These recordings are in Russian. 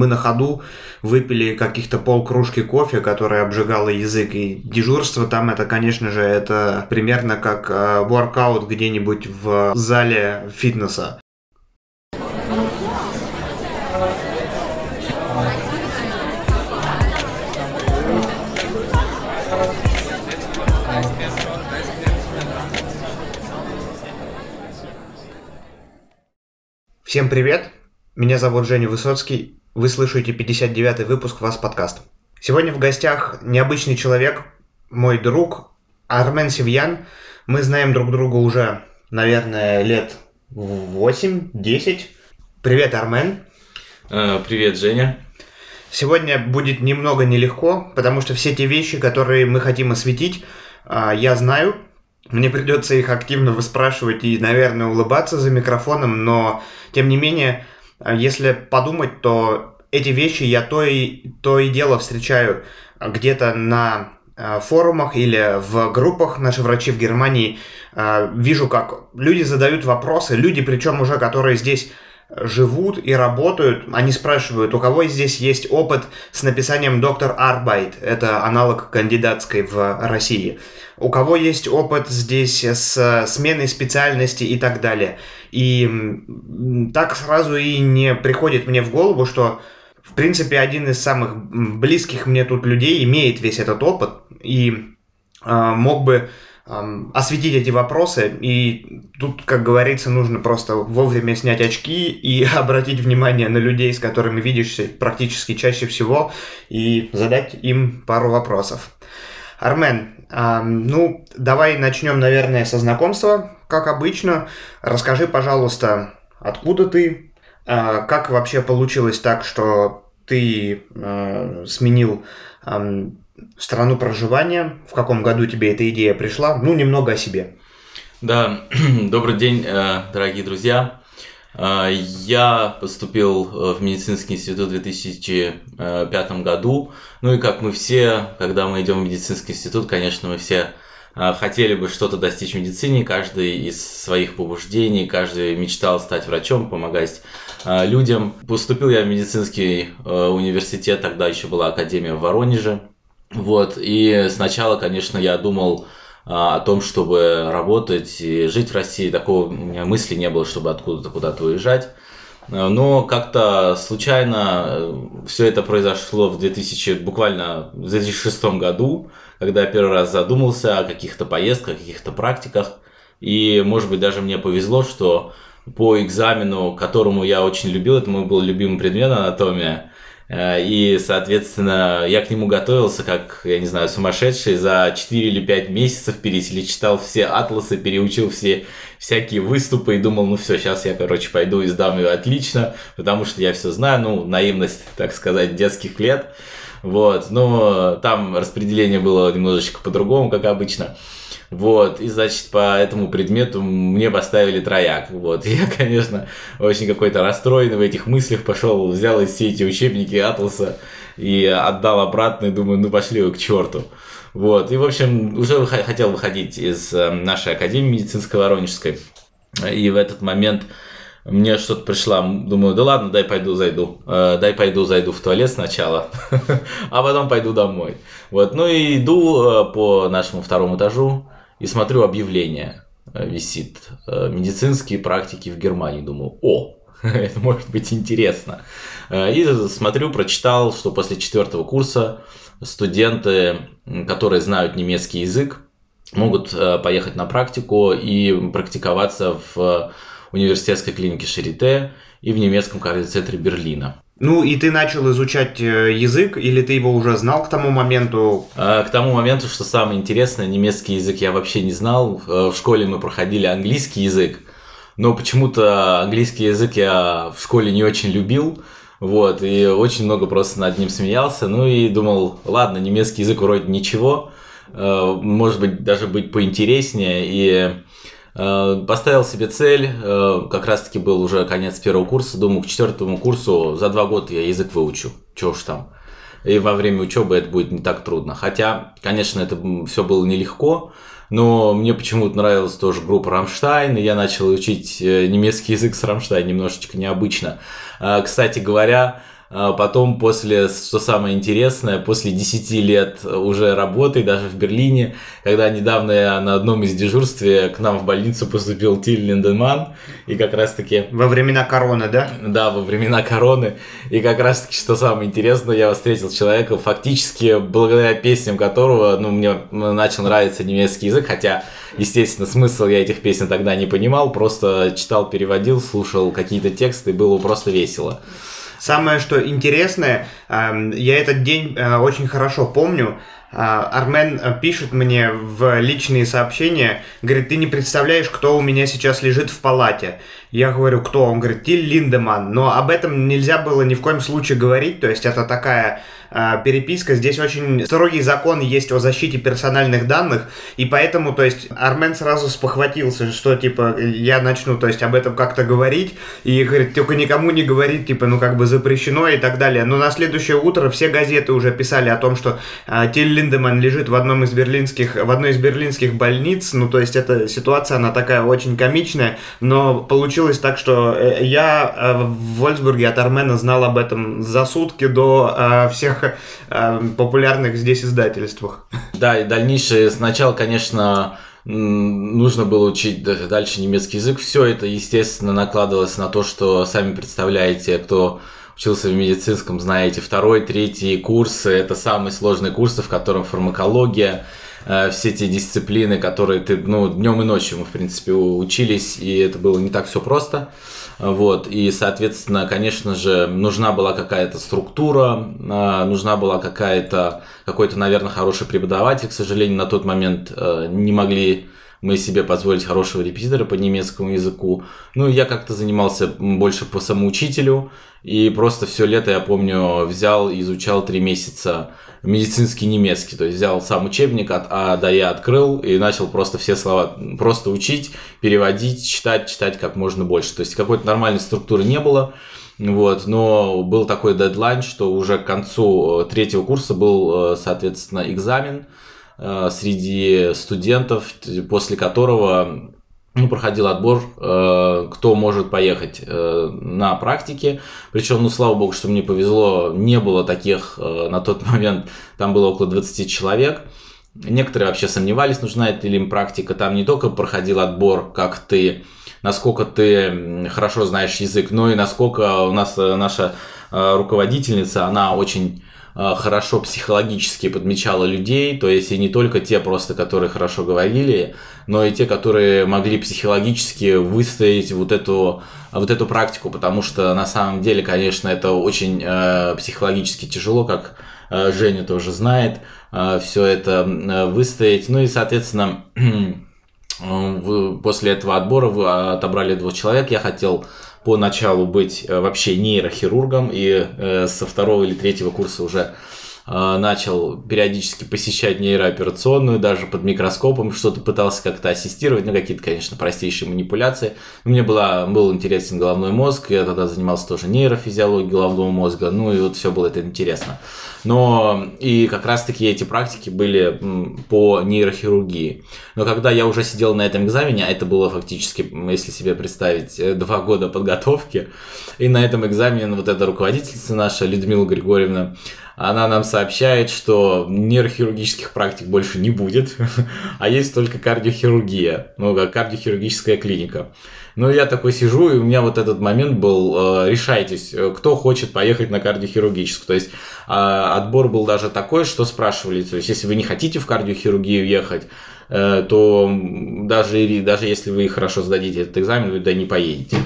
мы на ходу выпили каких-то полкружки кофе, которое обжигало язык. И дежурство там это, конечно же, это примерно как э, воркаут где-нибудь в зале фитнеса. Всем привет! Меня зовут Женя Высоцкий. Вы слышите 59-й выпуск «Вас подкаст». Сегодня в гостях необычный человек, мой друг Армен Севьян. Мы знаем друг друга уже, наверное, лет 8-10. Привет, Армен. А, привет, Женя. Сегодня будет немного нелегко, потому что все те вещи, которые мы хотим осветить, а, я знаю. Мне придется их активно выспрашивать и, наверное, улыбаться за микрофоном, но тем не менее, э, если подумать, то эти вещи я то и, то и дело встречаю где-то на э, форумах или в группах наши врачи в Германии. Э, вижу, как люди задают вопросы, люди, причем уже, которые здесь живут и работают, они спрашивают, у кого здесь есть опыт с написанием доктор Арбайт, это аналог кандидатской в России, у кого есть опыт здесь с сменой специальности и так далее. И так сразу и не приходит мне в голову, что в принципе один из самых близких мне тут людей имеет весь этот опыт. И э, мог бы осветить эти вопросы. И тут, как говорится, нужно просто вовремя снять очки и обратить внимание на людей, с которыми видишься практически чаще всего, и задать им пару вопросов. Армен, ну, давай начнем, наверное, со знакомства, как обычно. Расскажи, пожалуйста, откуда ты, э, как вообще получилось так, что ты э, сменил страну проживания, в каком году тебе эта идея пришла, ну, немного о себе. Да, добрый день, э, дорогие друзья. Э, я поступил э, в медицинский институт в 2005 году. Ну и как мы все, когда мы идем в медицинский институт, конечно, мы все хотели бы что-то достичь в медицине, каждый из своих побуждений, каждый мечтал стать врачом, помогать людям. Поступил я в медицинский университет, тогда еще была академия в Воронеже. Вот, и сначала, конечно, я думал а, о том, чтобы работать и жить в России. Такого у меня мысли не было, чтобы откуда-то куда-то уезжать. Но как-то случайно э, все это произошло в 2000, буквально в 2006 году, когда я первый раз задумался о каких-то поездках, каких-то практиках. И, может быть, даже мне повезло, что по экзамену, которому я очень любил, это мой был любимый предмет анатомия, и, соответственно, я к нему готовился, как, я не знаю, сумасшедший, за 4 или 5 месяцев перечитал все атласы, переучил все всякие выступы и думал, ну все, сейчас я, короче, пойду и сдам ее отлично, потому что я все знаю, ну, наивность, так сказать, детских лет. Вот, но там распределение было немножечко по-другому, как обычно. Вот, и, значит, по этому предмету мне поставили трояк. Вот, я, конечно, очень какой-то расстроенный в этих мыслях пошел, взял все эти учебники Атласа и отдал обратно, и думаю, ну пошли вы к черту. Вот, и, в общем, уже хотел выходить из э, нашей академии медицинской Воронежской. И в этот момент мне что-то пришло, думаю, да ладно, дай пойду зайду, э, дай пойду зайду в туалет сначала, а потом пойду домой. Вот, ну и иду э, по нашему второму этажу, и смотрю объявление э, висит. Э, медицинские практики в Германии. Думаю, о, это может быть интересно. И смотрю, прочитал, что после четвертого курса студенты, которые знают немецкий язык, могут поехать на практику и практиковаться в университетской клинике Шарите и в немецком кардиоцентре Берлина. Ну и ты начал изучать э, язык, или ты его уже знал к тому моменту? А, к тому моменту, что самое интересное, немецкий язык я вообще не знал. Э, в школе мы проходили английский язык, но почему-то английский язык я в школе не очень любил. Вот, и очень много просто над ним смеялся. Ну и думал, ладно, немецкий язык вроде ничего, э, может быть, даже быть поинтереснее. И Э, поставил себе цель, э, как раз таки был уже конец первого курса, думаю, к четвертому курсу за два года я язык выучу, чего уж там. И во время учебы это будет не так трудно. Хотя, конечно, это все было нелегко, но мне почему-то нравилась тоже группа Рамштайн, и я начал учить э, немецкий язык с Рамштайн немножечко необычно. Кстати говоря, потом после, что самое интересное, после 10 лет уже работы, даже в Берлине, когда недавно я на одном из дежурстве к нам в больницу поступил Тиль Линдеман, и как раз таки... Во времена короны, да? Да, во времена короны. И как раз таки, что самое интересное, я встретил человека, фактически благодаря песням которого, ну, мне начал нравиться немецкий язык, хотя, естественно, смысл я этих песен тогда не понимал, просто читал, переводил, слушал какие-то тексты, было просто весело. Самое, что интересное, я этот день э, очень хорошо помню. А, Армен э, пишет мне в личные сообщения, говорит, ты не представляешь, кто у меня сейчас лежит в палате. Я говорю, кто? Он говорит, Тиль Линдеман. Но об этом нельзя было ни в коем случае говорить, то есть это такая э, переписка. Здесь очень строгий закон есть о защите персональных данных, и поэтому, то есть, Армен сразу спохватился, что, типа, я начну, то есть, об этом как-то говорить, и говорит, только никому не говорить, типа, ну, как бы запрещено и так далее. Но на следующее утро все газеты уже писали о том, что э, Тиль Линдеман лежит в одном из берлинских, в одной из берлинских больниц, ну, то есть, эта ситуация, она такая очень комичная, но получилось так, что э, я э, в Вольсбурге от Армена знал об этом за сутки до э, всех популярных здесь издательствах. Да, и дальнейшее сначала, конечно, нужно было учить дальше немецкий язык. Все это, естественно, накладывалось на то, что сами представляете, кто учился в медицинском, знаете, второй, третий курсы, это самые сложные курсы, в котором фармакология, Э, все те дисциплины, которые ты, ну, днем и ночью мы, в принципе, учились, и это было не так все просто. Вот, и, соответственно, конечно же, нужна была какая-то структура, э, нужна была какая-то, какой-то, наверное, хороший преподаватель. К сожалению, на тот момент э, не могли мы себе позволить хорошего репетитора по немецкому языку. Ну, я как-то занимался больше по самоучителю, и просто все лето, я помню, взял и изучал три месяца медицинский немецкий. То есть взял сам учебник от А до Я открыл и начал просто все слова просто учить, переводить, читать, читать как можно больше. То есть какой-то нормальной структуры не было. Вот, но был такой дедлайн, что уже к концу э, третьего курса был, э, соответственно, экзамен среди студентов, после которого ну, проходил отбор, э, кто может поехать э, на практике. Причем, ну, слава богу, что мне повезло, не было таких э, на тот момент, там было около 20 человек. Некоторые вообще сомневались, нужна ли им практика. Там не только проходил отбор, как ты, насколько ты хорошо знаешь язык, но и насколько у нас наша руководительница, она очень Э, хорошо психологически подмечала людей, то есть и не только те просто, которые хорошо говорили, но и те, которые могли психологически выстоять вот эту, вот эту практику, потому что на самом деле, конечно, это очень э, психологически тяжело, как э, Женя тоже знает, э, все это э, выстоять. Ну и, соответственно, после этого отбора вы отобрали двух человек. Я хотел поначалу быть э, вообще нейрохирургом и э, со второго или третьего курса уже начал периодически посещать нейрооперационную, даже под микроскопом что-то пытался как-то ассистировать, ну какие-то, конечно, простейшие манипуляции. Мне была, был интересен головной мозг, я тогда занимался тоже нейрофизиологией головного мозга, ну и вот все было это интересно. Но и как раз-таки эти практики были по нейрохирургии. Но когда я уже сидел на этом экзамене, а это было фактически, если себе представить, э, два года подготовки, и на этом экзамене вот эта руководительница наша, Людмила Григорьевна, она нам сообщает, что нейрохирургических практик больше не будет, а есть только кардиохирургия, ну, кардиохирургическая клиника. Ну, я такой сижу, и у меня вот этот момент был, э, решайтесь, э, кто хочет поехать на кардиохирургическую. То есть э, отбор был даже такой, что спрашивали, то есть если вы не хотите в кардиохирургию ехать, э, то даже, даже если вы хорошо сдадите этот экзамен, вы туда не поедете.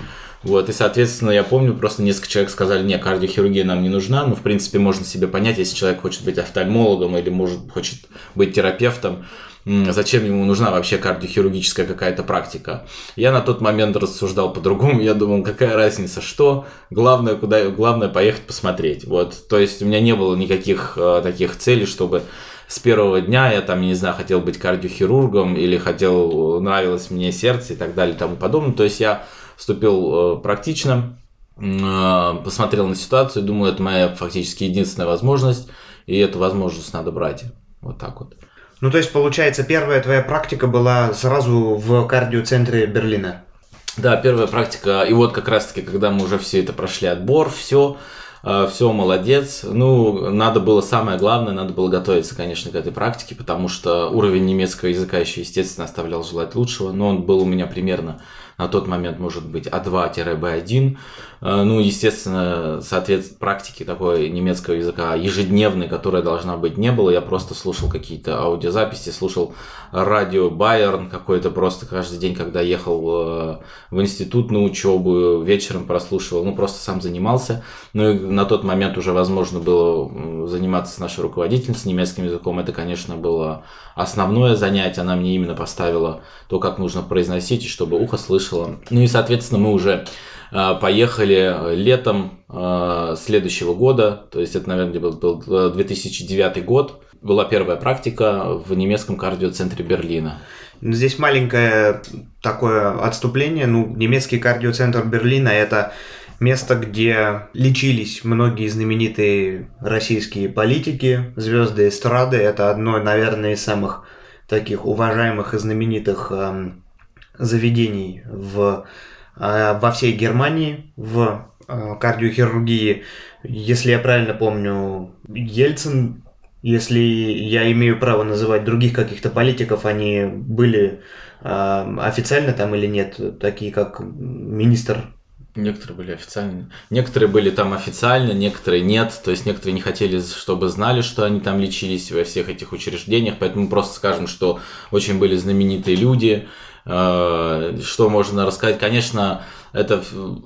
Вот, и, соответственно, я помню, просто несколько человек сказали, не, кардиохирургия нам не нужна, ну, в принципе, можно себе понять, если человек хочет быть офтальмологом или может, хочет быть терапевтом, зачем ему нужна вообще кардиохирургическая какая-то практика. Я на тот момент рассуждал по-другому, я думал, какая разница, что, главное, куда, главное поехать посмотреть. Вот, то есть у меня не было никаких э, таких целей, чтобы с первого дня я там, не знаю, хотел быть кардиохирургом или хотел, нравилось мне сердце и так далее и тому подобное. То есть я вступил э, практично, э, посмотрел на ситуацию, думаю, это моя фактически единственная возможность, и эту возможность надо брать. Вот так вот. Ну, то есть, получается, первая твоя практика была сразу в кардиоцентре Берлина? Да, первая практика. И вот как раз-таки, когда мы уже все это прошли отбор, все, э, все, молодец. Ну, надо было, самое главное, надо было готовиться, конечно, к этой практике, потому что уровень немецкого языка еще, естественно, оставлял желать лучшего, но он был у меня примерно на тот момент может быть А2-Б1. Э, ну, естественно, соответственно, практики такой немецкого языка ежедневной, которая должна быть, не было. Я просто слушал какие-то аудиозаписи, слушал радио Байерн какой-то просто каждый день, когда ехал э, в институт на учебу, вечером прослушивал, ну, просто сам занимался. Ну, и на тот момент уже возможно было заниматься с нашей руководительницей немецким языком. Это, конечно, было основное занятие. Она мне именно поставила то, как нужно произносить, и чтобы ухо слышало. Ну и, соответственно, мы уже э, поехали летом э, следующего года, то есть это, наверное, был 2009 год, была первая практика в немецком кардиоцентре Берлина. Ну, здесь маленькое такое отступление. Ну, немецкий кардиоцентр Берлина – это место, где лечились многие знаменитые российские политики, звезды эстрады. Это одно, наверное, из самых таких уважаемых и знаменитых э, заведений в, э, во всей Германии в э, кардиохирургии. Если я правильно помню, Ельцин, если я имею право называть других каких-то политиков, они были э, официально там или нет, такие как министр Некоторые были официально. Некоторые были там официально, некоторые нет. То есть некоторые не хотели, чтобы знали, что они там лечились во всех этих учреждениях. Поэтому просто скажем, что очень были знаменитые люди. Э, что можно рассказать? Конечно, это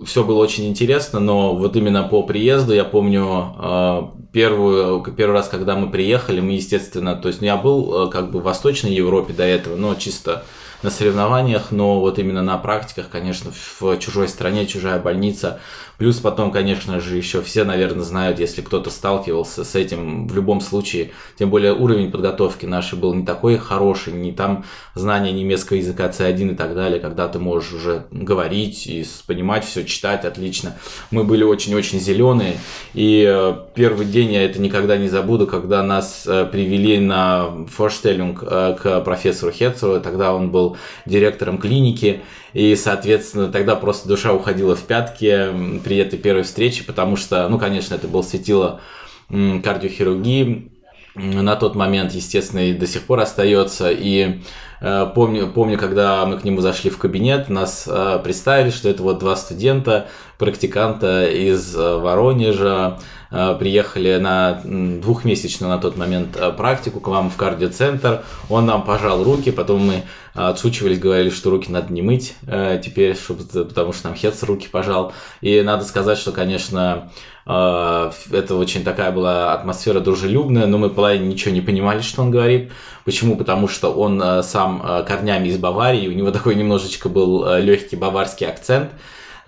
все было очень интересно, но вот именно по приезду я помню э, первую, первый раз, когда мы приехали, мы, естественно, то есть я был э, как бы в Восточной Европе до этого, но чисто на соревнованиях, но вот именно на практиках, конечно, в чужой стране, чужая больница. Плюс потом, конечно же, еще все, наверное, знают, если кто-то сталкивался с этим в любом случае. Тем более уровень подготовки нашей был не такой хороший, не там знание немецкого языка C1 и так далее, когда ты можешь уже говорить и понимать все, читать отлично. Мы были очень-очень зеленые, и э, первый день я это никогда не забуду, когда нас э, привели на форштеллинг э, к профессору Хетцеру, тогда он был директором клиники, и, соответственно, тогда просто душа уходила в пятки при этой первой встрече, потому что, ну, конечно, это был светило кардиохирургии, на тот момент, естественно, и до сих пор остается. И э, помню, помню, когда мы к нему зашли в кабинет, нас э, представили, что это вот два студента, практиканта из э, Воронежа, Э, приехали на двухмесячную на тот момент э, практику к вам в кардиоцентр. Он нам пожал руки, потом мы отшучивались, говорили, что руки надо не мыть э, теперь, чтобы, потому что нам Хец руки пожал. И надо сказать, что, конечно, это очень такая была атмосфера дружелюбная, но мы половине ничего не понимали, что он говорит. Почему? Потому что он сам корнями из Баварии, у него такой немножечко был легкий баварский акцент.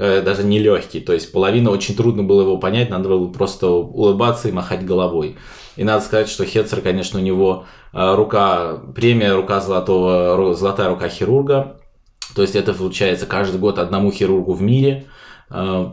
Э, даже не легкий. То есть половина очень трудно было его понять, надо было просто улыбаться и махать головой. И надо сказать, что Хетцер, конечно, у него рука, премия рука золотого, золотая рука хирурга. То есть это получается каждый год одному хирургу в мире. Э,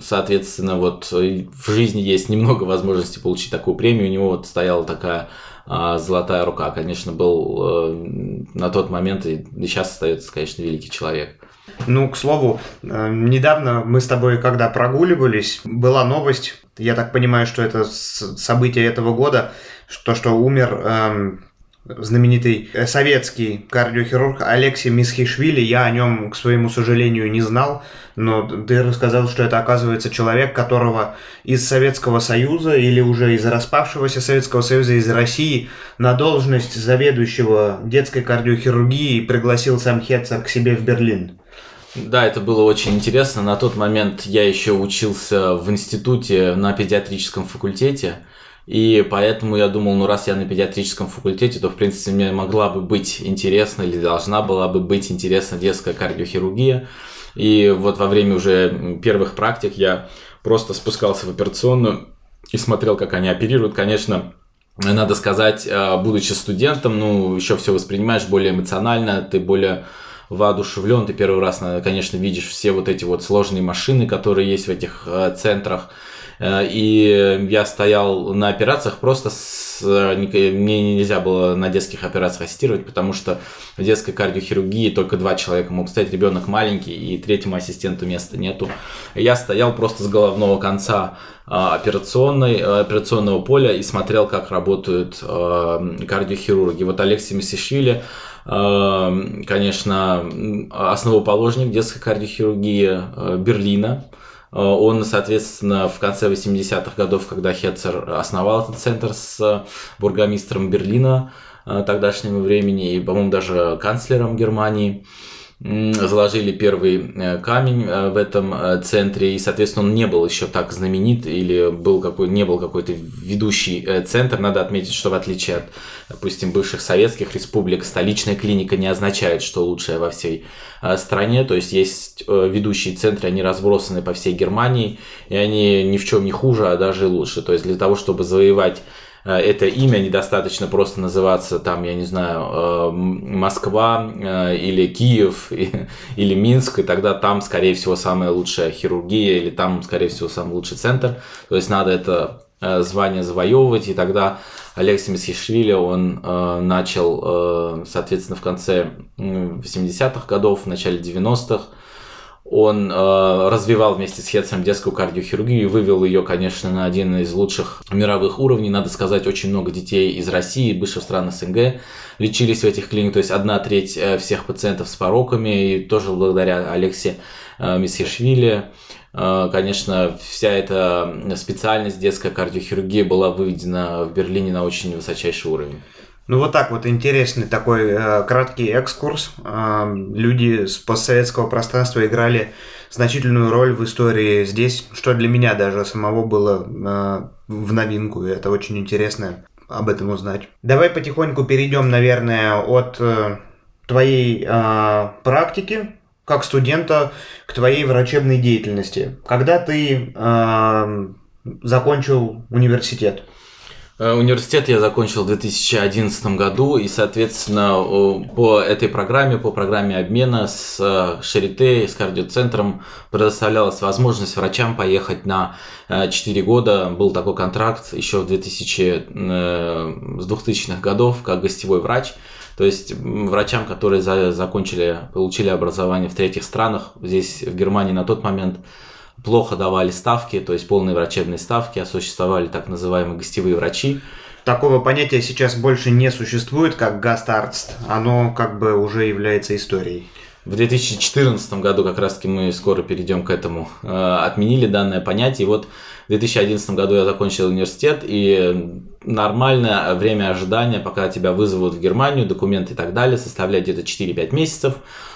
соответственно, вот в жизни есть немного возможностей получить такую премию. У него вот стояла такая золотая рука. Конечно, был на тот момент и сейчас остается, конечно, великий человек. Ну, к слову, э, недавно мы с тобой, когда прогуливались, была новость, я так понимаю, что это событие этого года, что, что умер эм, знаменитый советский кардиохирург Алексей Мисхишвили. Я о нем, к своему сожалению, не знал, но ты рассказал, что это оказывается человек, которого из Советского Союза или уже из распавшегося Советского Союза, из России на должность заведующего детской кардиохирургии пригласил сам Хетцер к себе в Берлин. Да, это было очень интересно. На тот момент я еще учился в институте на педиатрическом факультете. И поэтому я думал, ну раз я на педиатрическом факультете, то в принципе мне могла бы быть интересна или должна была бы быть интересна детская кардиохирургия. И вот во время уже первых практик я просто спускался в операционную и смотрел, как они оперируют. Конечно, надо сказать, э, будучи студентом, ну, еще все воспринимаешь более эмоционально, ты более воодушевлен, ты первый раз, конечно, видишь все вот эти вот сложные машины, которые есть в этих э, центрах. И я стоял на операциях просто с... Мне нельзя было на детских операциях ассистировать, потому что в детской кардиохирургии только два человека могут стоять, ребенок маленький, и третьему ассистенту места нету. Я стоял просто с головного конца операционной, операционного поля и смотрел, как работают кардиохирурги. Вот Алексей Месишвили Эм, конечно, основоположник детской кардиохирургии э, Берлина. Э, он, соответственно, в конце 80-х годов, когда Хетцер основал этот центр с бургомистром Берлина э, тогдашнего времени и, по-моему, даже канцлером Германии, заложили первый э, камень э, в этом э, центре, и, соответственно, он не был еще так знаменит или был какой, не был какой-то ведущий центр. Надо отметить, что в отличие от, допустим, бывших советских республик, столичная клиника не означает, что лучшая во всей стране, то есть есть ведущие центры, они разбросаны по всей Германии, и они ни в чем не хуже, а даже лучше. То есть для того, чтобы завоевать это имя недостаточно просто называться там, я не знаю, э, Москва э, или Киев или Минск, и тогда там, скорее всего, самая лучшая хирургия или там, скорее всего, самый лучший центр. То есть надо это звание завоевывать, и тогда Алексей Месхишвили, он начал, соответственно, в конце 80-х годов, в начале 90-х, он э, развивал вместе с Хетцем детскую кардиохирургию и вывел ее, конечно, на один из лучших мировых уровней. Надо сказать, очень много детей из России, бывших стран СНГ лечились в этих клиниках. То есть одна треть э, всех пациентов с пороками, и тоже благодаря Алексе э, Мессишвили. Э, конечно, вся эта специальность детская кардиохирургия была выведена в Берлине на очень высочайший уровень. Ну вот так вот интересный такой э, краткий экскурс. Э, люди с постсоветского пространства играли значительную роль в истории здесь, что для меня даже самого было э, в новинку. И это очень интересно об этом узнать. Давай потихоньку перейдем, наверное, от э, твоей э, практики как студента к твоей врачебной деятельности. Когда ты э, закончил университет? Э, университет я закончил в 2011 году, и, соответственно, по этой программе, по программе обмена с э, Шарите, с кардиоцентром предоставлялась возможность врачам поехать на 4 э, года. Был такой контракт еще в 2000, с 2000-х годов, как гостевой врач. То есть врачам, которые закончили, получили образование в третьих странах, здесь в Германии на тот момент плохо давали ставки, то есть полные врачебные ставки, а существовали так называемые гостевые врачи. Такого понятия сейчас больше не существует, как гастарст. Оно как бы уже является историей. В 2014 году, как раз таки мы скоро перейдем к этому, э, отменили данное понятие. И вот в 2011 году я закончил университет, и нормальное время ожидания, пока тебя вызовут в Германию, документы и так далее, составляет где-то 4-5 месяцев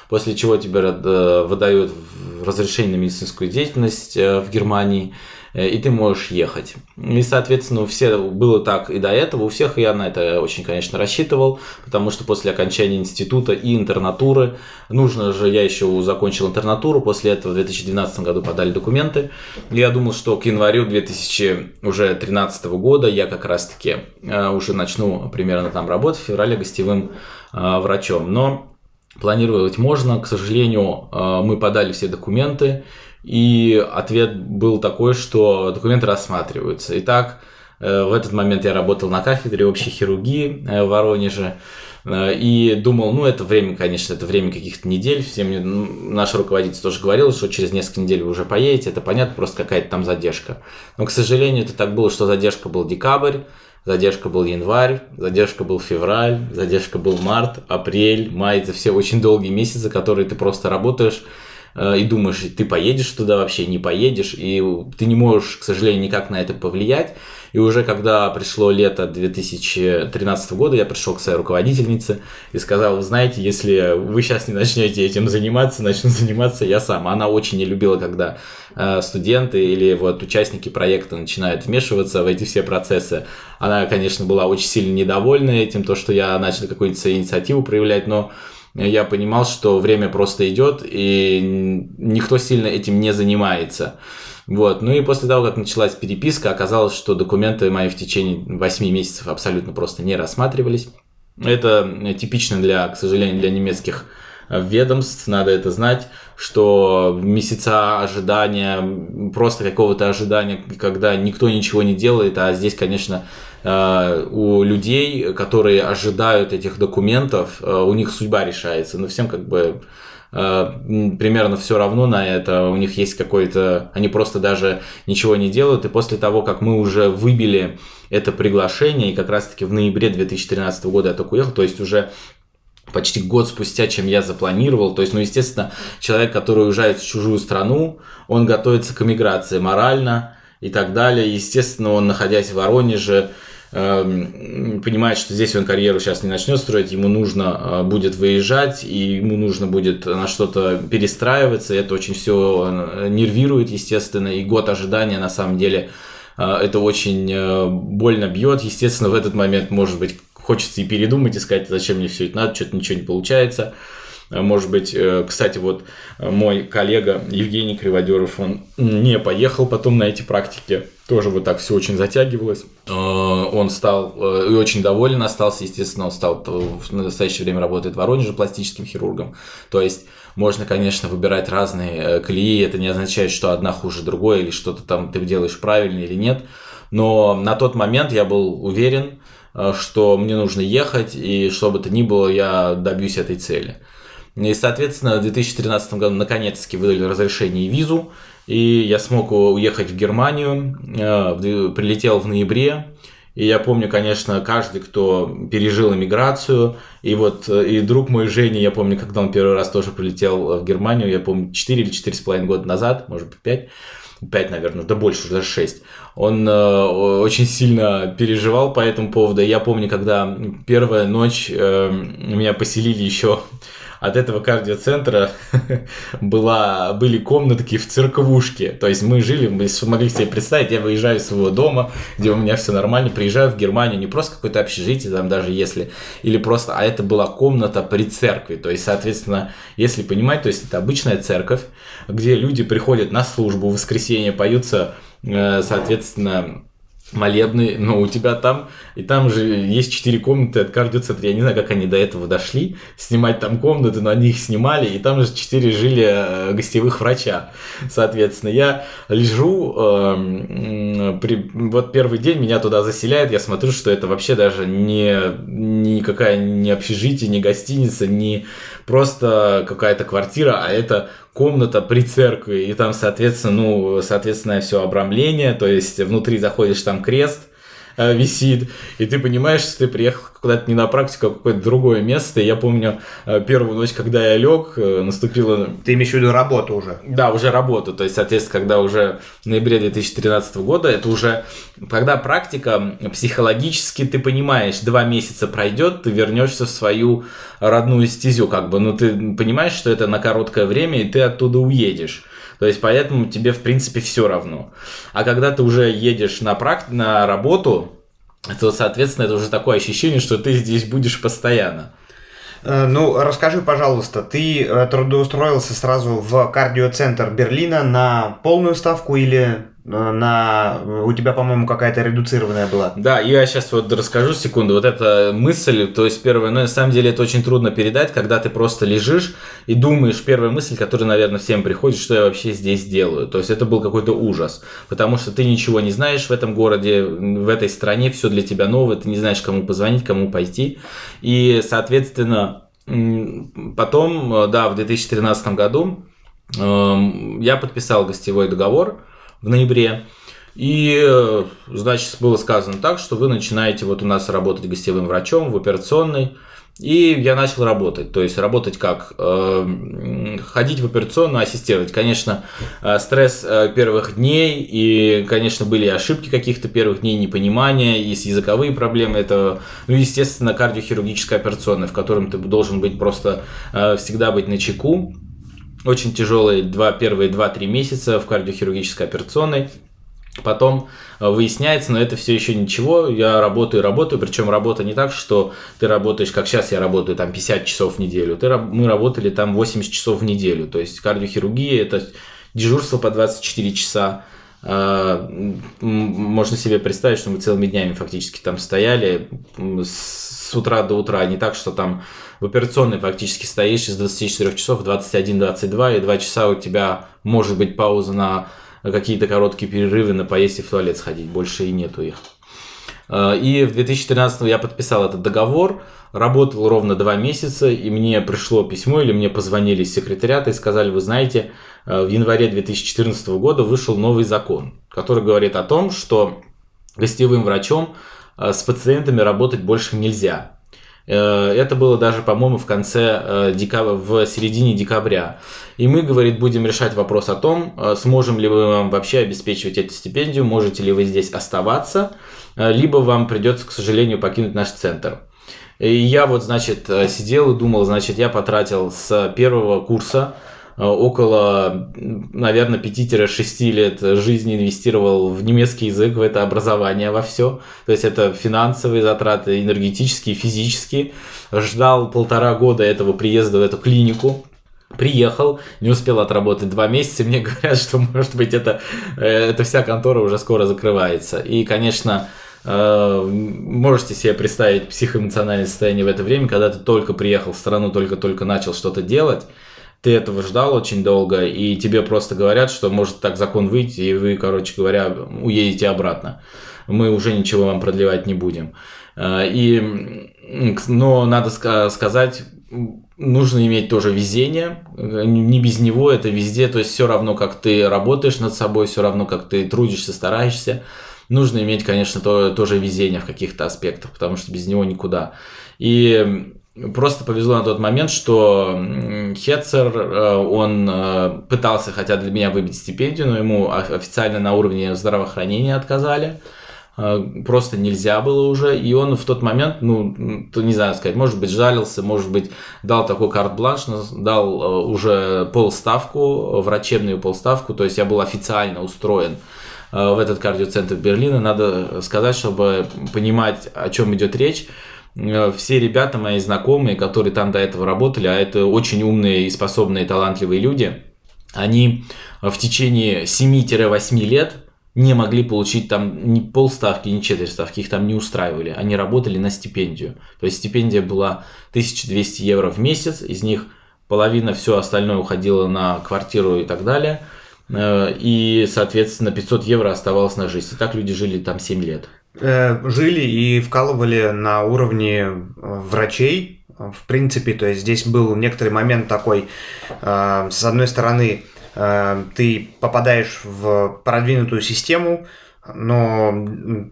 после чего тебе э, выдают разрешение на медицинскую деятельность э, в Германии, э, и ты можешь ехать. И, соответственно, у всех было так и до этого, у всех я на это очень, конечно, рассчитывал, потому что после окончания института и интернатуры, нужно же, я еще закончил интернатуру, после этого в 2012 году подали документы, и я думал, что к январю 2013 года я как раз-таки уже начну примерно там работать, в феврале гостевым врачом. Но Планировать можно, к сожалению, э, мы подали все документы, и ответ был такой, что документы рассматриваются. Итак, э, в этот момент я работал на кафедре общей хирургии э, в Воронеже, и думал, ну, это время, конечно, это время каких-то недель. Все мне, ну, наш руководитель тоже говорил, что через несколько недель вы уже поедете. Это понятно, просто какая-то там задержка. Но, к сожалению, это так было, что задержка был декабрь задержка был январь, задержка был февраль, задержка был март, апрель, май. Это все очень долгие месяцы, которые ты просто работаешь э, и думаешь, ты поедешь туда вообще, не поедешь, и ты не можешь, к сожалению, никак на это повлиять. И уже когда пришло лето 2013 года, я пришел к своей руководительнице и сказал, вы знаете, если вы сейчас не начнете этим заниматься, начну заниматься я сам. Она очень не любила, когда э, студенты или вот участники проекта начинают вмешиваться в эти все процессы. Она, конечно, была очень сильно недовольна этим, то, что я начал какую-нибудь инициативу проявлять, но я понимал, что время просто идет, и никто сильно этим не занимается. Вот. Ну и после того, как началась переписка, оказалось, что документы мои в течение 8 месяцев абсолютно просто не рассматривались. Это типично для, к сожалению, для немецких ведомств, надо это знать, что месяца ожидания, просто какого-то ожидания, когда никто ничего не делает, а здесь, конечно, э, у людей, которые ожидают этих документов, э, у них судьба решается. Но всем как бы э, примерно все равно на это. У них есть какой-то... Они просто даже ничего не делают. И после того, как мы уже выбили это приглашение, и как раз-таки в ноябре 2013 года я только уехал, то есть уже почти год спустя, чем я запланировал. То есть, ну, естественно, человек, который уезжает в чужую страну, он готовится к эмиграции морально и так далее. Естественно, он, находясь в Воронеже, понимает, что здесь он карьеру сейчас не начнет строить, ему нужно э, будет выезжать, и ему нужно будет на что-то перестраиваться, это очень все э, нервирует, естественно, и год ожидания на самом деле э, это очень больно бьет, естественно, в этот момент, может быть, хочется и передумать, и сказать, зачем мне все это надо, что-то ничего не получается. Может быть, кстати, вот мой коллега Евгений Криводеров, он не поехал потом на эти практики. Тоже вот так все очень затягивалось. Он стал и очень доволен остался, естественно, он стал в настоящее время работает в Воронеже пластическим хирургом. То есть можно, конечно, выбирать разные колеи, это не означает, что одна хуже другой или что-то там ты делаешь правильно или нет. Но на тот момент я был уверен, Э, что мне нужно ехать, и что бы то ни было, я добьюсь этой цели. И, соответственно, в 2013 году наконец-таки выдали разрешение и визу, и я смог уехать в Германию, э, прилетел в ноябре, и я помню, конечно, каждый, кто пережил иммиграцию, и вот э, и друг мой Женя, я помню, когда он первый раз тоже прилетел в Германию, я помню, 4 или 4,5 года назад, может быть, 5, 5, наверное, да больше, даже 6. Он э, очень сильно переживал по этому поводу. Я помню, когда первая ночь э, меня поселили еще от этого кардиоцентра была, были комнатки в церквушке. То есть мы жили, мы смогли себе представить, я выезжаю из своего дома, где у меня все нормально, приезжаю в Германию, не просто какое-то общежитие, там даже если, или просто, а это была комната при церкви. То есть, соответственно, если понимать, то есть это обычная церковь, где люди приходят на службу в воскресенье, поются, э, соответственно, молебны, но у тебя там, и там же есть четыре комнаты от кардиоцентра, я не знаю, как они до этого дошли, снимать там комнаты, но они их снимали, и там же четыре жили э, гостевых врача, соответственно, я лежу, э, при, вот первый день меня туда заселяют, я смотрю, что это вообще даже не никакая не общежитие, не гостиница, не просто какая-то квартира, а это комната при церкви, и там, соответственно, ну, соответственно, все обрамление, то есть внутри заходишь, там крест, висит, и ты понимаешь, что ты приехал куда-то не на практику, а какое-то другое место. И я помню э, первую ночь, когда я лег, э, наступила... Ты имеешь в виду работу уже? Да, уже работу. То есть, соответственно, когда уже в ноябре 2013 года, это уже, когда практика психологически, ты понимаешь, два месяца пройдет, ты вернешься в свою родную стезю, как бы, но ты понимаешь, что это на короткое время, и ты оттуда уедешь. То есть поэтому тебе в принципе все равно. А когда ты уже едешь на, практи- на работу, то, соответственно, это уже такое ощущение, что ты здесь будешь постоянно. Э, ну, расскажи, пожалуйста, ты э, трудоустроился сразу в кардиоцентр Берлина на полную ставку или на... У тебя, по-моему, какая-то редуцированная была. Да, я сейчас вот расскажу секунду. Вот эта мысль, то есть первая, но ну, на самом деле это очень трудно передать, когда ты просто лежишь и думаешь, первая мысль, которая, наверное, всем приходит, что я вообще здесь делаю. То есть это был какой-то ужас, потому что ты ничего не знаешь в этом городе, в этой стране, все для тебя новое, ты не знаешь, кому позвонить, кому пойти. И, соответственно, потом, э, да, в 2013 году эм, я подписал гостевой договор, в ноябре. И, э, значит, было сказано так, что вы начинаете вот у нас работать гостевым врачом в операционной. И я начал работать. То есть работать как? Э, ходить в операционную, ассистировать. Конечно, э, стресс первых дней, и, конечно, были ошибки каких-то первых дней, непонимания, есть языковые проблемы. Это, ну, естественно, кардиохирургическая операционная, в котором ты должен быть просто всегда быть на чеку очень тяжелые два, первые 2-3 месяца в кардиохирургической операционной. Потом э, выясняется, но это все еще ничего, я работаю, работаю, причем работа не так, что ты работаешь, как сейчас я работаю, там 50 часов в неделю, ты, мы работали там 80 часов в неделю, то есть кардиохирургия это дежурство по 24 часа, можно себе представить, что мы целыми днями фактически там стояли с утра до утра, не так, что там в операционной фактически стоишь из 24 часов 21-22, и 2 часа у тебя может быть пауза на какие-то короткие перерывы на поесть и в туалет сходить, больше и нету их. Э, и в 2013 я подписал этот договор, работал ровно два месяца, и мне пришло письмо, или мне позвонили из секретариата и сказали, вы знаете, э, в январе 2014 года вышел новый закон, который говорит о том, что гостевым врачом э, с пациентами работать больше нельзя. Это было даже, по-моему, в конце декабря, в середине декабря. И мы, говорит, будем решать вопрос о том, сможем ли мы вам вообще обеспечивать эту стипендию, можете ли вы здесь оставаться, Э, либо вам придется, к сожалению, покинуть наш центр. И я вот, значит, э, сидел и думал, значит, я потратил с первого курса э, около, наверное, 5-6 лет жизни инвестировал в немецкий язык, в это образование, во все. То есть это финансовые затраты, энергетические, физические. Ждал полтора года этого приезда в эту клинику. Приехал, не успел отработать два месяца, мне говорят, что, может быть, это, эта вся контора уже скоро закрывается. И, конечно, Э, можете себе представить психоэмоциональное состояние в это время, когда ты только приехал в страну, только-только начал что-то делать, ты этого ждал очень долго, и тебе просто говорят, что может так закон выйти, и вы, короче говоря, уедете обратно. Мы уже ничего вам продлевать не будем. Э, и, но надо сказать, нужно иметь тоже везение. Не без него это везде. То есть все равно, как ты работаешь над собой, все равно, как ты трудишься, стараешься нужно иметь, конечно, то, тоже везение в каких-то аспектах, потому что без него никуда. И просто повезло на тот момент, что Хетцер, э, он э, пытался, хотя для меня выбить стипендию, но ему официально на уровне здравоохранения отказали. Э, просто нельзя было уже, и он в тот момент, ну, не знаю сказать, может быть, жалился, может быть, дал такой карт-бланш, дал уже полставку, врачебную полставку, то есть я был официально устроен в этот кардиоцентр Берлина. Надо сказать, чтобы понимать, о чем идет речь. Э, все ребята мои знакомые, которые там до этого работали, а это очень умные и способные, талантливые люди, они в течение 7-8 лет не могли получить там ни полставки, ни четверть ставки, их там не устраивали. Они работали на стипендию. То есть стипендия была 1200 евро в месяц, из них половина все остальное уходило на квартиру и так далее – Э, и, соответственно, 500 евро оставалось на жизнь. И так люди жили там 7 лет. Э, жили и вкалывали на уровне э, врачей, в принципе, то есть здесь был некоторый момент такой, с одной стороны, ты попадаешь в продвинутую систему, но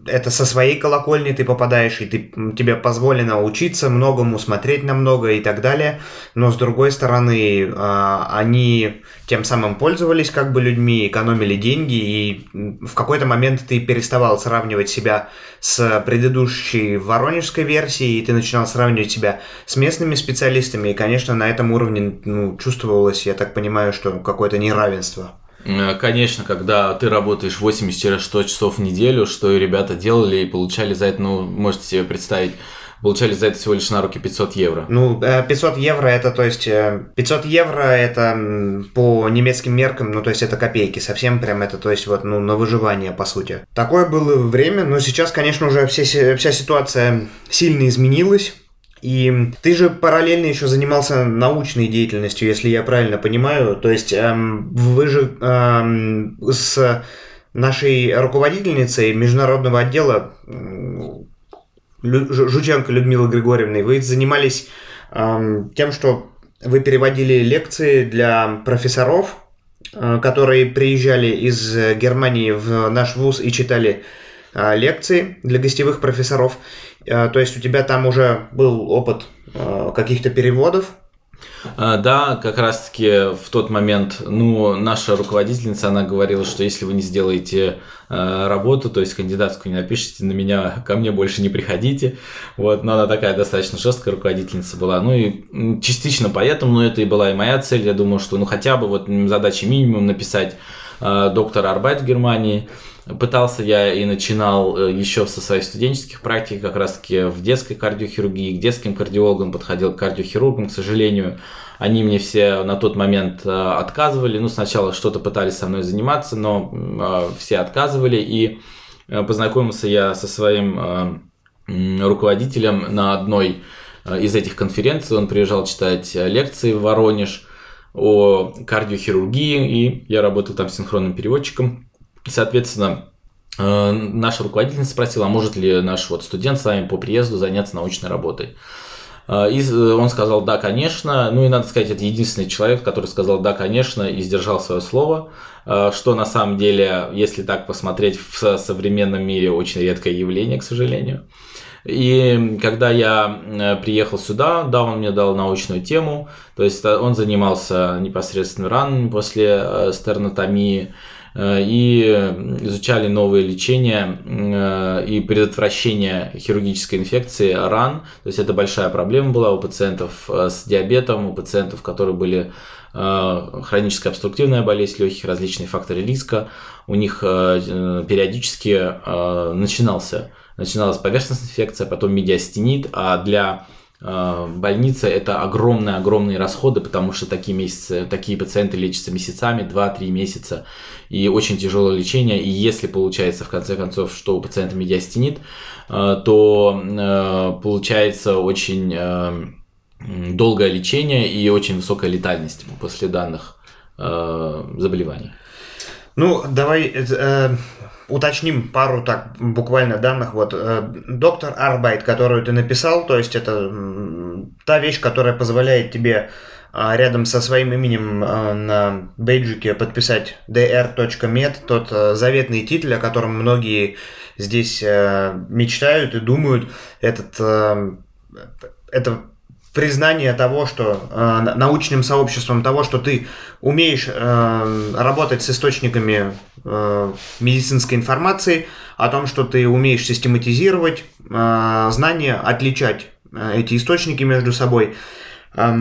это со своей колокольни ты попадаешь, и ты, тебе позволено учиться многому, смотреть на много и так далее, но с другой стороны, а, они тем самым пользовались как бы людьми, экономили деньги, и в какой-то момент ты переставал сравнивать себя с предыдущей воронежской версией, и ты начинал сравнивать себя с местными специалистами, и, конечно, на этом уровне ну, чувствовалось, я так понимаю, что какое-то неравенство. Э, конечно, когда ты работаешь 80-100 часов в неделю, что и ребята делали и получали за это, ну, можете себе представить, получали за это всего лишь на руки 500 евро. Ну, 500 э, евро это, то есть, 500 э, евро это по немецким меркам, ну, то есть, это копейки, совсем прям это, то есть, вот, ну, на выживание, по сути. Такое было время, но сейчас, конечно, уже все, вся ситуация сильно изменилась. И ты же параллельно еще занимался научной деятельностью, если я правильно понимаю. То есть эм, вы же эм, с нашей руководительницей международного отдела Лю, Жученко Людмилой Григорьевной, вы занимались эм, тем, что вы переводили лекции для профессоров, э, которые приезжали из Германии в наш вуз и читали э, лекции для гостевых профессоров. Э, то есть у тебя там уже был опыт э, каких-то переводов? Э, да, как раз-таки в тот момент, ну, наша руководительница, она говорила, что если вы не сделаете работу, то есть кандидатскую не напишите, на меня, ко мне больше не приходите. Вот, но она такая достаточно жесткая руководительница была. Ну и частично поэтому, но это и была и моя цель. Я думал, что ну хотя бы вот задача минимум написать доктор Арбайт в Германии, Пытался я и начинал э, еще со своих студенческих практик, как раз таки в детской кардиохирургии, к детским кардиологам подходил, к кардиохирургам, к сожалению. Они мне все на тот момент э, отказывали. Ну, сначала что-то пытались со мной заниматься, но э, все отказывали. И познакомился я со своим руководителем на одной из этих конференций. Он приезжал читать лекции в Воронеж о кардиохирургии, и я работал там синхронным переводчиком. И, соответственно, э, наша руководительница спросила, а может ли наш вот студент с вами по приезду заняться научной работой. Э, и э, он сказал, да, конечно. Ну и надо сказать, это единственный человек, который сказал, да, конечно, и сдержал свое слово, что на самом деле, если так посмотреть, в современном мире очень редкое явление, к сожалению. И когда я приехал сюда, да, он мне дал научную тему, то есть он занимался непосредственно ранами после стернотомии, и изучали новые лечения э, и предотвращение хирургической инфекции ран. То есть это большая проблема была у пациентов э, с диабетом, у пациентов, которые были хроническая обструктивная болезнь легких, различные факторы риска. У них периодически начинался, начиналась поверхностная инфекция, потом медиастенит, а для больница это огромные-огромные расходы, потому что такие месяцы, такие пациенты лечатся месяцами, 2-3 месяца, и очень тяжелое лечение, и если получается в конце концов, что у пациента медиастенит, а, то а, получается очень долгое лечение и очень высокая летальность после данных заболеваний. Ну, давай э, уточним пару так буквально данных. Вот э, доктор Арбайт, которую ты написал, то есть это та вещь, которая позволяет тебе э, рядом со своим именем э, на бейджике подписать dr.med, тот э, заветный титул, о котором многие здесь мечтают и думают. Этот, это признание того, что научным сообществом того, что ты умеешь работать с источниками э, медицинской информации, о том, что ты умеешь систематизировать э, знания, отличать э, эти источники между собой. Э,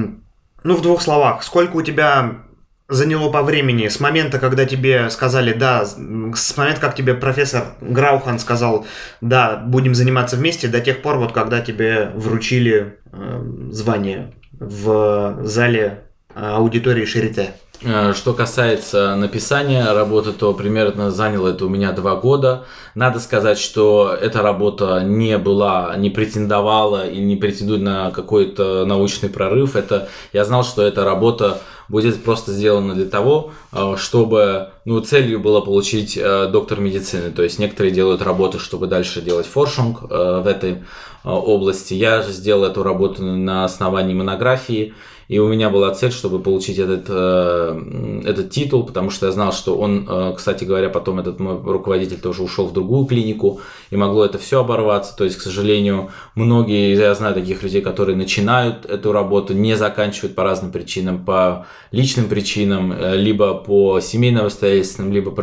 ну, в двух словах, сколько у тебя заняло по времени с момента, когда тебе сказали «да», с момента, как тебе профессор Граухан сказал «да, будем заниматься вместе», до тех пор, вот когда тебе вручили э, звание в зале аудитории Шарите? Э, что касается написания работы, то примерно заняло это у меня два года. Надо сказать, что эта работа не была, не претендовала и не претендует на какой-то научный прорыв. Это, я знал, что эта работа будет просто сделана для того, э, чтобы ну, целью было получить э, доктор медицины. То есть некоторые делают работу, чтобы дальше делать форшунг в этой области. Я же сделал эту работу на основании монографии и у меня была цель, чтобы получить этот, э, этот титул, потому что я знал, что он, э, кстати говоря, потом этот мой руководитель тоже ушел в другую клинику, и могло это все оборваться. То есть, к сожалению, многие, я знаю таких людей, которые начинают эту работу, не заканчивают по разным причинам, по личным причинам, э, либо по семейным обстоятельствам, либо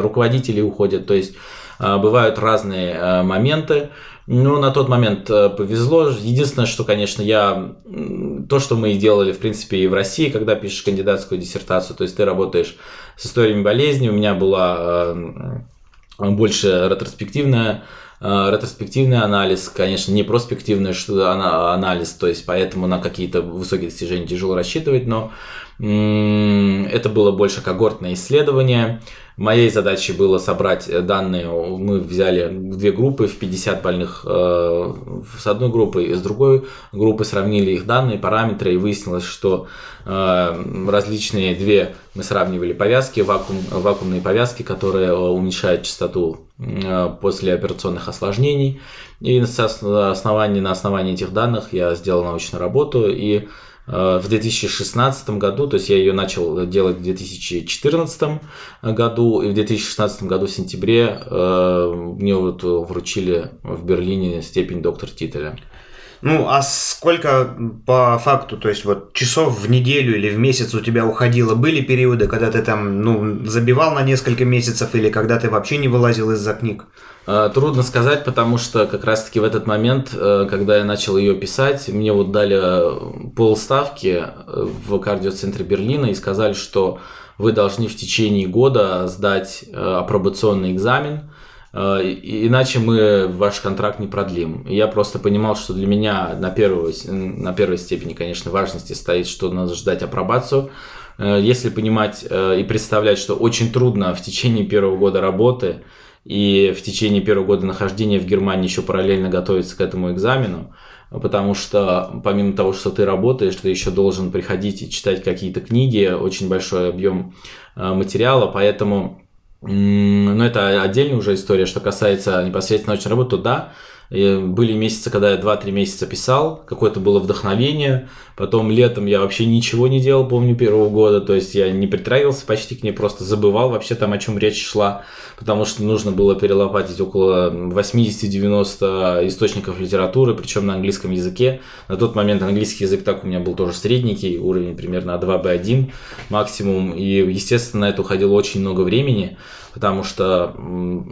руководители уходят. То есть, бывают разные моменты. Ну, на тот момент э, повезло. Единственное, что, конечно, я... То, что мы и делали, в принципе, и в России, когда пишешь кандидатскую диссертацию, то есть ты работаешь с историями болезни, у меня была э, больше ретроспективная э, ретроспективный анализ, конечно, не проспективный анализ, то есть поэтому на какие-то высокие достижения тяжело рассчитывать, но это было больше когортное исследование. Моей задачей было собрать э, данные. Мы взяли две группы в 50 больных э, с одной группой и с другой группы, сравнили их данные, параметры, и выяснилось, что э, различные две, мы сравнивали повязки, вакуум, вакуумные повязки, которые уменьшают частоту после операционных осложнений. И на основании, на основании этих данных я сделал научную работу и Э, в 2016 году, то есть я ее начал делать в 2014 году, и в 2016 году в сентябре э, мне вот вручили в Берлине степень доктор Тителя. Ну, а сколько по факту, то есть вот часов в неделю или в месяц у тебя уходило? Были периоды, когда ты там, ну, забивал на несколько месяцев или когда ты вообще не вылазил из-за книг? Э, трудно сказать, потому что как раз-таки в этот момент, э, когда я начал ее писать, мне вот дали полставки в кардиоцентре Берлина и сказали, что вы должны в течение года сдать э, апробационный экзамен, э, иначе мы ваш контракт не продлим. Я просто понимал, что для меня на, первую, на первой степени, конечно, важности стоит, что надо ждать апробацию. Э, если понимать и представлять, что очень трудно в течение первого года работы и в течение первого года нахождения в Германии еще параллельно готовиться к этому экзамену, потому что помимо того, что ты работаешь, ты еще должен приходить и читать какие-то книги, очень большой объем э, материала, поэтому ну, это отдельная уже история, что касается непосредственно научной работы, то да, были месяцы, когда я 2-3 месяца писал, какое-то было вдохновение. Потом летом я вообще ничего не делал, помню, первого года. То есть я не притрагивался почти к ней, просто забывал вообще там, о чем речь шла. Потому что нужно было перелопатить около 80-90 источников литературы, причем на английском языке. На тот момент английский язык так у меня был тоже средненький, уровень примерно А2, Б1 максимум. И, естественно, на это уходило очень много времени, потому что,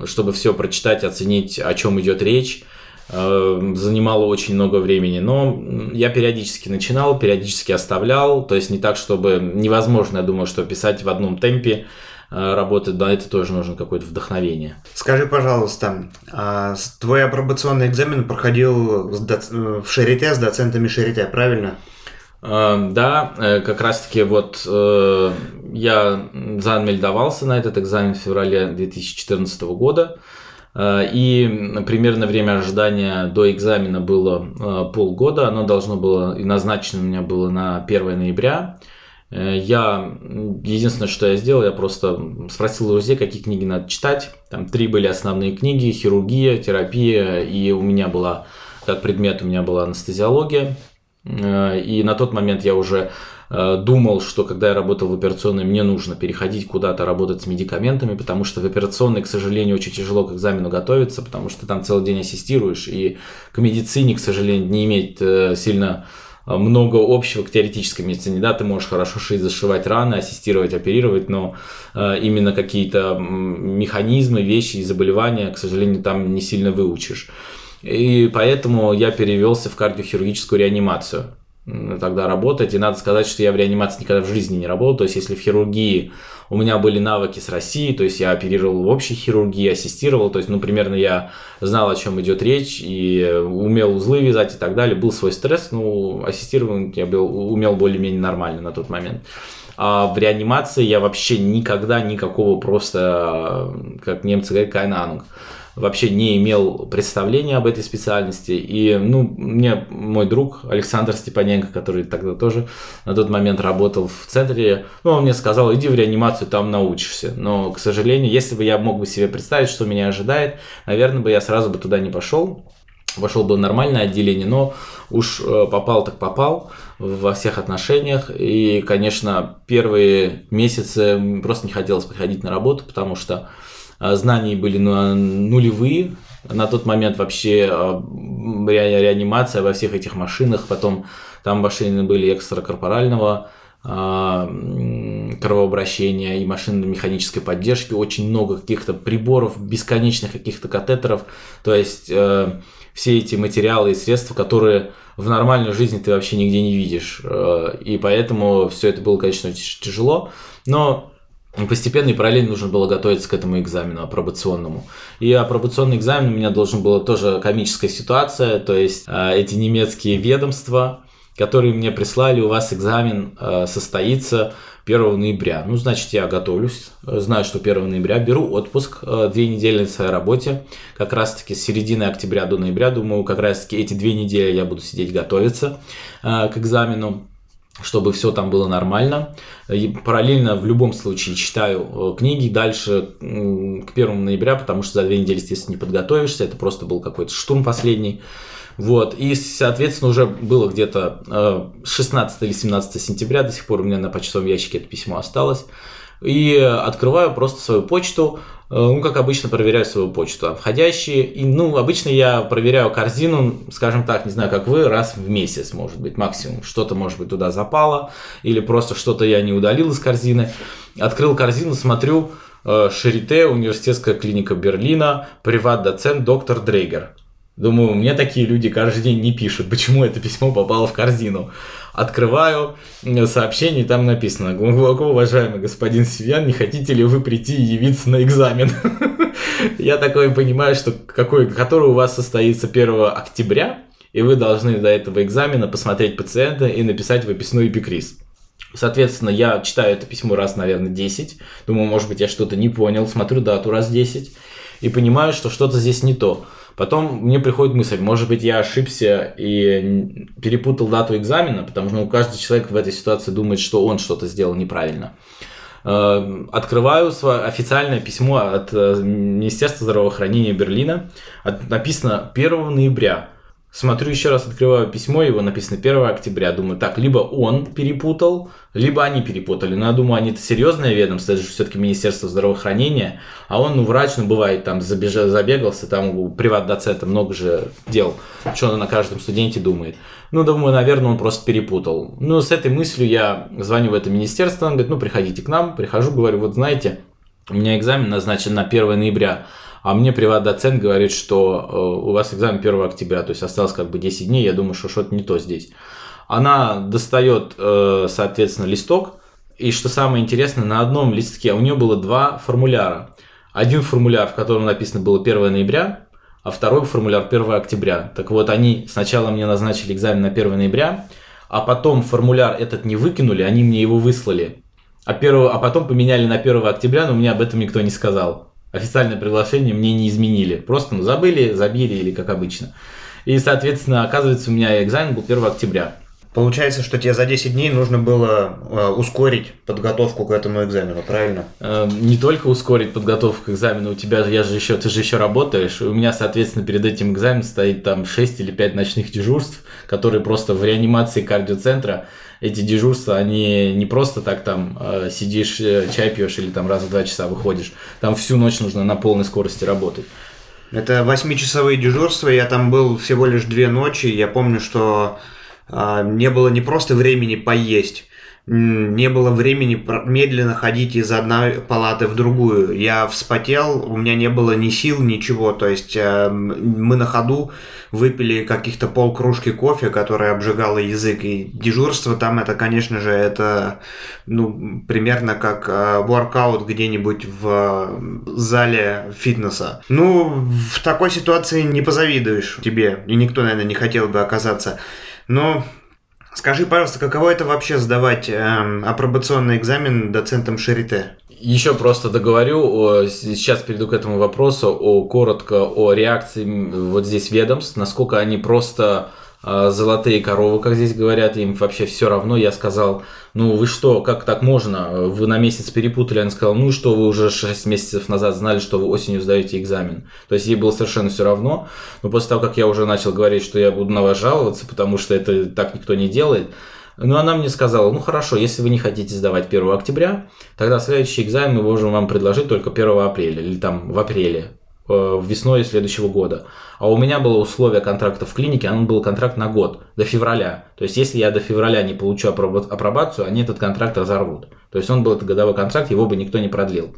чтобы все прочитать, оценить, о чем идет речь, занимало очень много времени, но я периодически начинал, периодически оставлял, то есть не так, чтобы невозможно, я думаю, что писать в одном темпе э, работать, да, это тоже нужно какое-то вдохновение. Скажи, пожалуйста, а твой апробационный экзамен проходил в Шарите с доцентами Шарите, правильно? Э, да, как раз-таки вот я заанмельдовался на этот экзамен в феврале 2014 года. Э, и примерно время ожидания до экзамена было э, полгода. Оно должно было, и назначено у меня было на 1 ноября. Э, я, единственное, что я сделал, я просто спросил друзей, какие книги надо читать. Там три были основные книги, хирургия, терапия, и у меня была, как предмет, у меня была анестезиология. И на тот момент я уже думал, что когда я работал в операционной, мне нужно переходить куда-то работать с медикаментами, потому что в операционной, к сожалению, очень тяжело к экзамену готовиться, потому что ты там целый день ассистируешь, и к медицине, к сожалению, не имеет э, сильно э, много общего к теоретической медицине. Да, ты можешь хорошо шить, зашивать раны, ассистировать, оперировать, но именно какие-то механизмы, вещи и заболевания, к сожалению, там не сильно выучишь. И поэтому я перевелся в кардиохирургическую реанимацию тогда работать. И надо сказать, что я в реанимации никогда в жизни не работал. То есть, если в хирургии у меня были навыки с России, то есть я оперировал в общей хирургии, ассистировал, то есть, ну, примерно я знал, о чем идет речь, и умел узлы вязать и так далее. Был свой стресс, ну, ассистировал я был, умел более-менее нормально на тот момент. А в реанимации я вообще никогда никакого просто, как немцы говорят, кайнанг вообще не имел представления об этой специальности. И, ну, мне мой друг Александр Степаненко, который тогда тоже на тот момент работал в центре, ну, он мне сказал, иди в реанимацию, там научишься. Но, к сожалению, если бы я мог бы себе представить, что меня ожидает, наверное, бы я сразу бы туда не пошел. Вошел бы в нормальное отделение, но уж э, попал так попал во всех отношениях. И, конечно, первые месяцы просто не хотелось приходить на работу, потому что знаний были нулевые. На тот момент вообще а, реанимация во всех этих машинах, потом там машины были экстракорпорального а, кровообращения и машины механической поддержки, очень много каких-то приборов, бесконечных каких-то катетеров, то есть э, все эти материалы и средства, которые в нормальной жизни ты вообще нигде не видишь, э, и поэтому все это было, конечно, тяжело, но постепенно и параллельно нужно было готовиться к этому экзамену апробационному. И апробационный экзамен у меня должен была тоже комическая ситуация, то есть э, эти немецкие ведомства, которые мне прислали, у вас экзамен э, состоится 1 ноября. Ну, значит, я готовлюсь, знаю, что 1 ноября беру отпуск, э, две недели на своей работе, как раз-таки с середины октября до ноября, думаю, как раз-таки эти две недели я буду сидеть готовиться к экзамену чтобы все там было нормально. И параллельно в любом случае читаю э, книги дальше к 1 ноября, потому что за две недели, естественно, не подготовишься. Это просто был какой-то штурм последний. Вот, и, соответственно, уже было где-то 16 э, или 17 сентября, до сих пор у меня на почтовом ящике это письмо осталось. И открываю просто свою почту, Э, ну, как обычно, проверяю свою почту. Входящие, и, ну, обычно я проверяю корзину, скажем так, не знаю, как вы, раз в месяц, может быть, максимум. Что-то, может быть, туда запало, или просто что-то я не удалил из корзины. Открыл корзину, смотрю, э, Шарите, университетская клиника Берлина, приват-доцент доктор Дрейгер. Думаю, мне такие люди каждый день не пишут, почему это письмо попало в корзину. Открываю сообщение, там написано, глубоко уважаемый господин Сивьян, не хотите ли вы прийти и явиться на экзамен? Я такой понимаю, что какой, который у вас состоится 1 октября, и вы должны до этого экзамена посмотреть пациента и написать выписной эпикриз. Соответственно, я читаю это письмо раз, наверное, 10. Думаю, может быть, я что-то не понял. Смотрю дату раз 10 и понимаю, что что-то здесь не то. Потом мне приходит мысль, может быть, я ошибся и перепутал дату экзамена, потому что ну, каждый человек в этой ситуации думает, что он что-то сделал неправильно. Э, открываю свое официальное письмо от э, Министерства здравоохранения Берлина. Написано 1 ноября. Смотрю еще раз, открываю письмо, его написано 1 октября. Думаю, так, либо он перепутал, либо они перепутали. Но я думаю, они это серьезное ведомство, это же все-таки Министерство здравоохранения. А он, ну, врач, ну, бывает, там, забежал, забегался, там у приват-доцента много же дел. Что он на каждом студенте думает. Ну, думаю, наверное, он просто перепутал. Ну, с этой мыслью я звоню в это министерство, он говорит, ну, приходите к нам. Прихожу, говорю, вот знаете, у меня экзамен назначен на 1 ноября а мне приват-доцент говорит, что э, у вас экзамен 1 октября, то есть осталось как бы 10 дней, я думаю, что что-то не то здесь. Она достает, э, соответственно, листок, и что самое интересное, на одном листке у нее было два формуляра. Один формуляр, в котором написано было 1 ноября, а второй формуляр 1 октября. Так вот, они сначала мне назначили экзамен на 1 ноября, а потом формуляр этот не выкинули, они мне его выслали. А, 1, а потом поменяли на 1 октября, но мне об этом никто не сказал официальное приглашение мне не изменили. Просто ну, забыли, забили или как обычно. И, соответственно, оказывается, у меня экзамен был 1 октября. Получается, что тебе за 10 дней нужно было э, ускорить подготовку к этому экзамену, правильно? Э, не только ускорить подготовку к экзамену, у тебя я же еще, ты же еще работаешь. У меня, соответственно, перед этим экзаменом стоит там 6 или 5 ночных дежурств, которые просто в реанимации кардиоцентра эти дежурства, они не просто так там э, сидишь, э, чай пьешь или там раз в два часа выходишь. Там всю ночь нужно на полной скорости работать. Это восьмичасовые дежурства, я там был всего лишь две ночи. Я помню, что а, не было не просто времени поесть, не было времени медленно ходить из одной палаты в другую. Я вспотел, у меня не было ни сил, ничего. То есть э, мы на ходу выпили каких-то полкружки кофе, которое обжигало язык. И дежурство там это, конечно же, это ну, примерно как воркаут где-нибудь в зале фитнеса. Ну, в такой ситуации не позавидуешь тебе. И никто, наверное, не хотел бы оказаться. Но скажи, пожалуйста, каково это вообще сдавать э, апробационный экзамен доцентом Шарите? Еще просто договорю, сейчас перейду к этому вопросу, о, коротко о реакции вот здесь ведомств, насколько они просто золотые коровы, как здесь говорят, им вообще все равно. Я сказал, ну вы что, как так можно? Вы на месяц перепутали. Она сказала, ну что, вы уже 6 месяцев назад знали, что вы осенью сдаете экзамен. То есть ей было совершенно все равно. Но после того, как я уже начал говорить, что я буду на вас жаловаться, потому что это так никто не делает, но она мне сказала, ну хорошо, если вы не хотите сдавать 1 октября, тогда следующий экзамен мы можем вам предложить только 1 апреля или там в апреле. Э, весной следующего года. А у меня было условие контракта в клинике, он был контракт на год, до февраля. То есть, если я до февраля не получу апробацию, они этот контракт разорвут. То есть, он был это годовой контракт, его бы никто не продлил.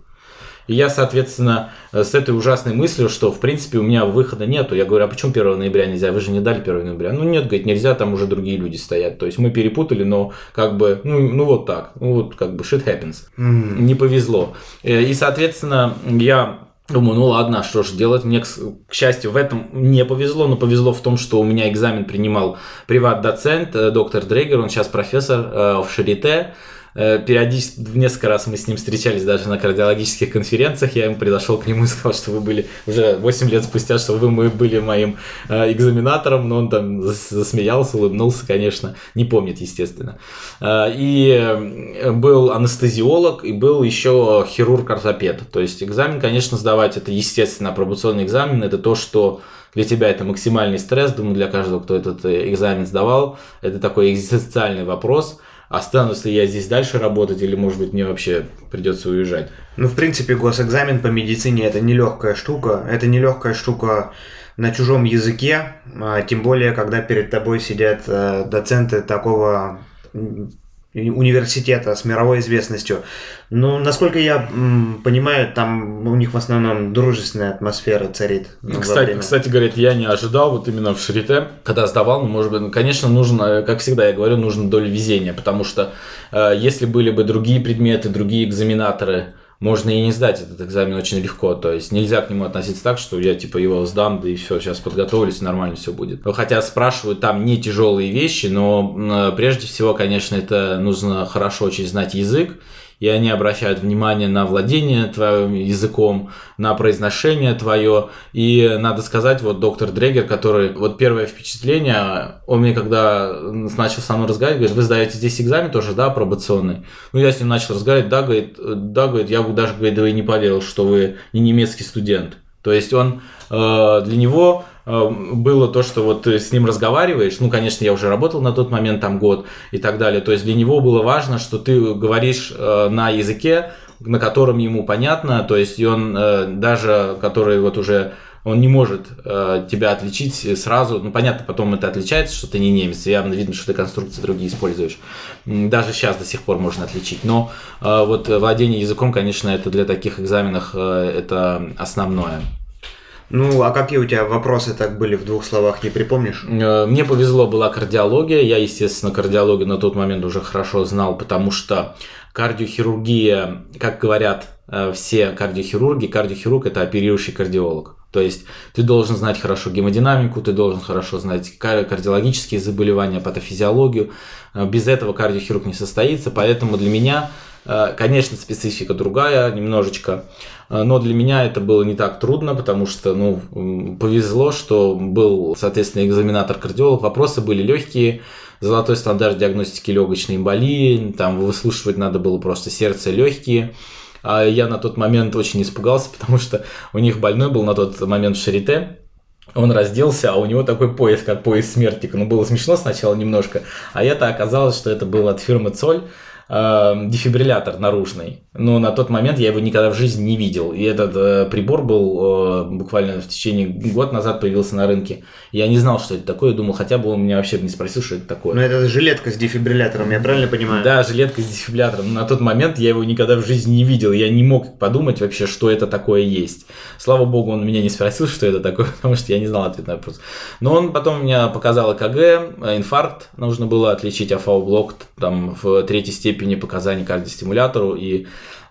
И я, соответственно, с этой ужасной мыслью, что, в принципе, у меня выхода нету. Я говорю, а почему 1 ноября нельзя? Вы же не дали 1 ноября. Ну, нет, говорит, нельзя, там уже другие люди стоят. То есть, мы перепутали, но как бы, ну, ну вот так. Ну, вот как бы shit happens. Mm. Не повезло. Э, и, соответственно, я Думаю, ну ладно, что ж делать. Мне, к, к счастью, в этом не повезло, но повезло в том, что у меня экзамен принимал приват-доцент, э, доктор Дрейгер, он сейчас профессор э, в Шарите. Э, периодически, несколько раз мы с ним встречались даже на кардиологических конференциях. Я ему пришел к нему и сказал, что вы были уже 8 лет спустя, что вы мы были моим э, экзаменатором, но он там засмеялся, улыбнулся, конечно, не помнит, естественно. Э, и был анестезиолог, и был еще хирург-ортопед. То есть экзамен, конечно, сдавать, это естественно апробационный экзамен, это то, что для тебя это максимальный стресс, думаю, для каждого, кто этот экзамен сдавал, это такой экзистенциальный вопрос – останусь ли я здесь дальше работать или, может быть, мне вообще придется уезжать. Ну, в принципе, госэкзамен по медицине это нелегкая штука. Это нелегкая штука на чужом языке, а, тем более, когда перед тобой сидят э, доценты такого университета с мировой известностью. Ну, насколько я м, понимаю, там у них в основном дружественная атмосфера царит. Ну, кстати, кстати, говорит, я не ожидал вот именно в Шарите, когда сдавал, ну, может быть, ну, конечно, нужно, как всегда я говорю, нужно доля везения, потому что э, если были бы другие предметы, другие экзаменаторы, можно и не сдать этот экзамен очень легко. То есть нельзя к нему относиться так, что я типа его сдам, да и все, сейчас подготовлюсь, и нормально все будет. Хотя спрашивают там не тяжелые вещи, но прежде всего, конечно, это нужно хорошо очень знать язык и они обращают внимание на владение твоим языком, на произношение твое. И надо сказать, вот доктор Дрегер, который, вот первое впечатление, он мне когда начал со мной разговаривать, говорит, вы сдаете здесь экзамен тоже, да, пробационный? Ну, я с ним начал разговаривать, да, говорит, да, говорит, я даже, говорит, да и не поверил, что вы не немецкий студент. То есть он э, для него было то, что вот с ним разговариваешь, ну, конечно, я уже работал на тот момент там год и так далее, то есть для него было важно, что ты говоришь э, на языке, на котором ему понятно, то есть он даже, который вот уже он не может э, тебя отличить сразу. Ну, понятно, потом это отличается, что ты не немец, явно видно, что ты конструкции другие используешь. Даже сейчас до сих пор можно отличить. Но э, вот владение языком, конечно, это для таких экзаменов э, это основное. Ну, а какие у тебя вопросы так были в двух словах, не припомнишь? Э, мне повезло, была кардиология. Я, естественно, кардиологию на тот момент уже хорошо знал, потому что кардиохирургия, как говорят э, все кардиохирурги, кардиохирург – это оперирующий кардиолог. То есть ты должен знать хорошо гемодинамику, ты должен хорошо знать кардиологические заболевания, патофизиологию. Э, без этого кардиохирург не состоится, поэтому для меня, конечно, специфика другая немножечко, э, но для меня это было не так трудно, потому что, ну, повезло, что был, соответственно, экзаменатор-кардиолог, вопросы были легкие, золотой стандарт диагностики легочной эмболии, там выслушивать надо было просто сердце, легкие, а я на тот момент очень испугался, потому что у них больной был на тот момент в Шарите, он разделся, а у него такой пояс, как пояс смертника. Ну, было смешно сначала немножко, а это оказалось, что это был от фирмы Цоль э, дефибриллятор наружный. Но на тот момент я его никогда в жизни не видел. И этот э, прибор был э, буквально в течение год назад появился на рынке. Я не знал, что это такое. Думал, хотя бы он меня вообще не спросил, что это такое. Но это жилетка с дефибриллятором, я правильно понимаю? Да, жилетка с дефибриллятором. Но на тот момент я его никогда в жизни не видел. Я не мог подумать вообще, что это такое есть. Слава богу, он меня не спросил, что это такое, потому что я не знал ответ на вопрос. Но он потом меня показал ЭКГ, э, инфаркт. Нужно было отличить АФАУ-блок там в третьей степени показаний кардиостимулятору и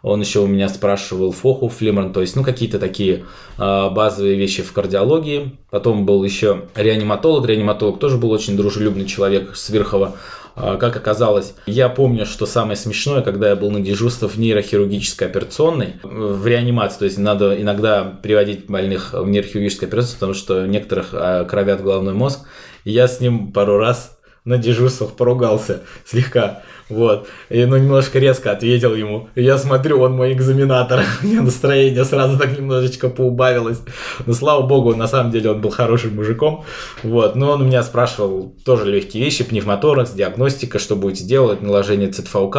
он еще у меня спрашивал Фоху, Флиман, то есть, ну, какие-то такие э, базовые вещи в кардиологии. Потом был еще реаниматолог. Реаниматолог тоже был очень дружелюбный человек с Верхова. Э, как оказалось, я помню, что самое смешное, когда я был на дежурстве в нейрохирургической операционной, в реанимации, то есть надо иногда приводить больных в нейрохирургическую операцию, потому что некоторых э, кровят головной мозг. И я с ним пару раз на дежурствах поругался слегка. Вот. И, ну, немножко резко ответил ему. Я смотрю, он мой экзаменатор. У меня настроение сразу так немножечко поубавилось. Но, слава богу, на самом деле он был хорошим мужиком. Вот. Но он у меня спрашивал тоже легкие вещи, пневмоторакс, диагностика, что будете делать, наложение ЦТФУК.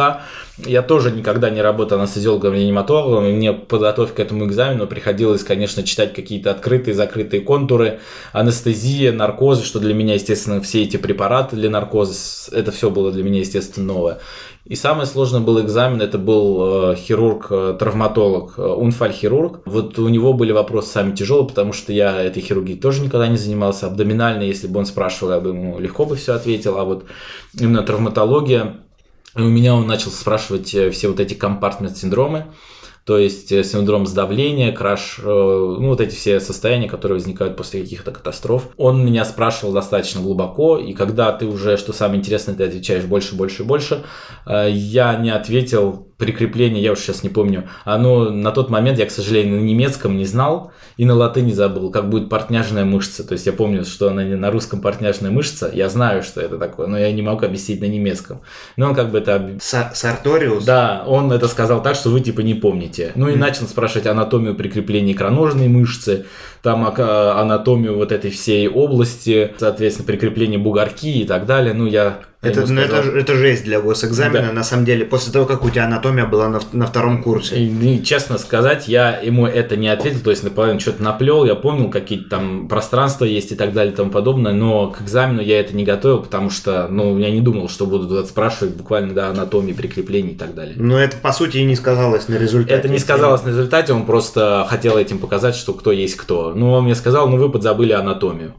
Я тоже никогда не работал анестезиологом реаниматологом, и мне подготовка к этому экзамену приходилось, конечно, читать какие-то открытые, закрытые контуры, анестезия, наркозы, что для меня, естественно, все эти препараты для наркоза, это все было для меня, естественно, новое. И самый сложный был экзамен, это был э, хирург-травматолог, э, унфаль-хирург. Вот у него были вопросы сами тяжелые, потому что я этой хирургией тоже никогда не занимался. Абдоминально, если бы он спрашивал, я бы ему легко бы все ответил. А вот именно травматология, и у меня он начал спрашивать э, все вот эти компартмент-синдромы, то есть э, синдром сдавления, краш, э, ну вот эти все состояния, которые возникают после каких-то катастроф. Он меня спрашивал достаточно глубоко, и когда ты уже, что самое интересное, ты отвечаешь больше, больше, больше, я не ответил прикрепление, я уж сейчас не помню, оно на тот момент я, к сожалению, на немецком не знал и на латыни забыл, как будет портняжная мышца. То есть я помню, что она не на русском портняжная мышца, я знаю, что это такое, но я не могу объяснить на немецком. Но он как бы это... Сарториус? Да, он это сказал так, что вы типа не помните. Ну и mm. начал спрашивать анатомию прикрепления икроножной мышцы, там анатомию вот этой всей области, соответственно, прикрепление бугорки и так далее. Ну я Это, ну, это, это жесть для госэкзамена, да. на самом деле, после того, как у тебя анатомия была на, на втором курсе. И, и, честно сказать, я ему это не ответил, то есть наполовину что-то наплел, я помнил, какие-то там пространства есть и так далее и тому подобное, но к экзамену я это не готовил, потому что, ну, я не думал, что будут спрашивать буквально до анатомии, прикреплений и так далее. Но это, по сути, и не сказалось на результате. Это не сказалось на результате, он просто хотел этим показать, что кто есть кто. Ну, он мне сказал, ну, вы подзабыли анатомию.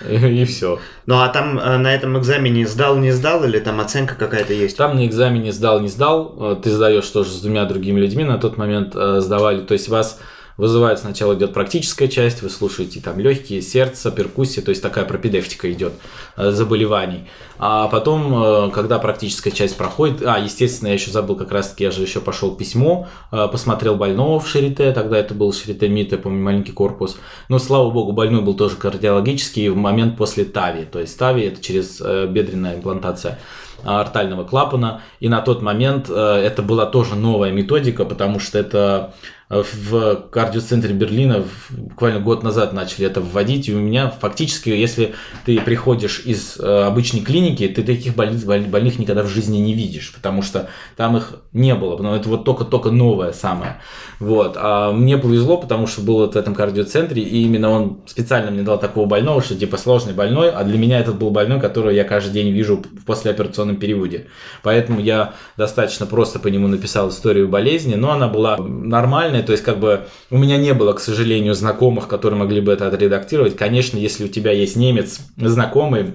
И все. Ну а там э, на этом экзамене сдал, не сдал, или там оценка какая-то есть? Там на экзамене сдал, не сдал. Э, ты сдаешь тоже с двумя другими людьми на тот момент э, сдавали. То есть вас вызывает сначала идет практическая часть, вы слушаете там легкие, сердце, перкуссия, то есть такая пропедевтика идет э, заболеваний. А потом, э, когда практическая часть проходит, а, естественно, я еще забыл, как раз таки я же еще пошел письмо, э, посмотрел больного в Шарите, тогда это был Шарите МИД, я помню, маленький корпус. Но, слава богу, больной был тоже кардиологический в момент после ТАВИ, то есть ТАВИ это через бедренная имплантация артального клапана. И на тот момент это была тоже новая методика, потому что это в кардиоцентре Берлина буквально год назад начали это вводить, и у меня фактически, если ты приходишь из э, обычной клиники, ты таких больных, больных никогда в жизни не видишь, потому что там их не было, но это вот только-только новое самое. Вот. А мне повезло, потому что был вот в этом кардиоцентре, и именно он специально мне дал такого больного, что типа сложный больной, а для меня этот был больной, которого я каждый день вижу в послеоперационном периоде. Поэтому я достаточно просто по нему написал историю болезни, но она была нормальная, нормальные, то есть как бы у меня не было, к сожалению, знакомых, которые могли бы это отредактировать. Конечно, если у тебя есть немец знакомый,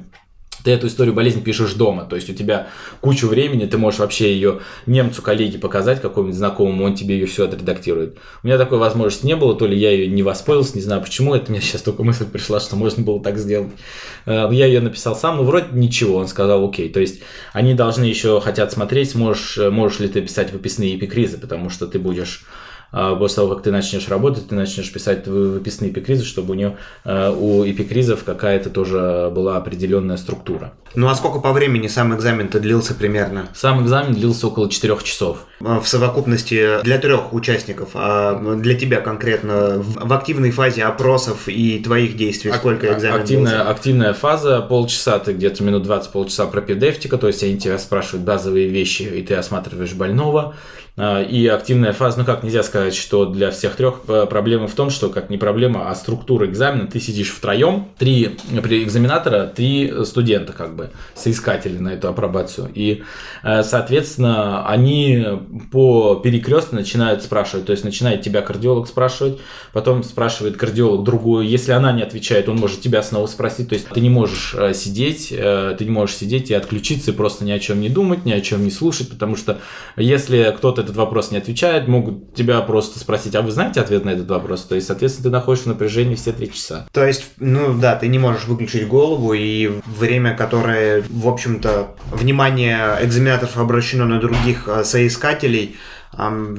ты эту историю болезни пишешь дома, то есть у тебя кучу времени, ты можешь вообще ее немцу коллеге показать, какому-нибудь знакомому, он тебе ее все отредактирует. У меня такой возможности не было, то ли я ее не воспользовался, не знаю почему, это мне сейчас только мысль пришла, что можно было так сделать. Э, я ее написал сам, но вроде ничего, он сказал окей, то есть они должны еще хотят смотреть, можешь, можешь ли ты писать выписные эпикризы, потому что ты будешь после того, как ты начнешь работать, ты начнешь писать выписные эпикризы, чтобы у нее э, у эпикризов какая-то тоже была определенная структура. Ну а сколько по времени сам экзамен-то длился примерно? Сам экзамен длился около 4 часов. А в совокупности для трех участников, а для тебя конкретно в активной фазе опросов и твоих действий сколько экзамен активная, длился? Активная фаза, полчаса, ты где-то минут 20 полчаса пропедевтика, то есть они тебя спрашивают базовые вещи, и ты осматриваешь больного. А, и активная фаза, ну как нельзя сказать, что для всех трех э, проблема в том, что как не проблема, а структура экзамена, ты сидишь втроем, три при экзаменатора, три студента как бы, соискатели на эту апробацию. И, э, соответственно, они по перекрестно начинают спрашивать, то есть начинает тебя кардиолог спрашивать, потом спрашивает кардиолог другую, если она не отвечает, он может тебя снова спросить, то есть ты не можешь э, сидеть, ты не можешь сидеть и отключиться и просто ни о чем не думать, ни о чем не слушать, потому что если кто-то этот вопрос не отвечает, могут тебя просто спросить, а вы знаете ответ на этот вопрос? То есть, соответственно, ты находишься в напряжении все три часа. То есть, ну да, ты не можешь выключить голову, и время, которое, в общем-то, внимание экзаменаторов обращено на других э, соискателей,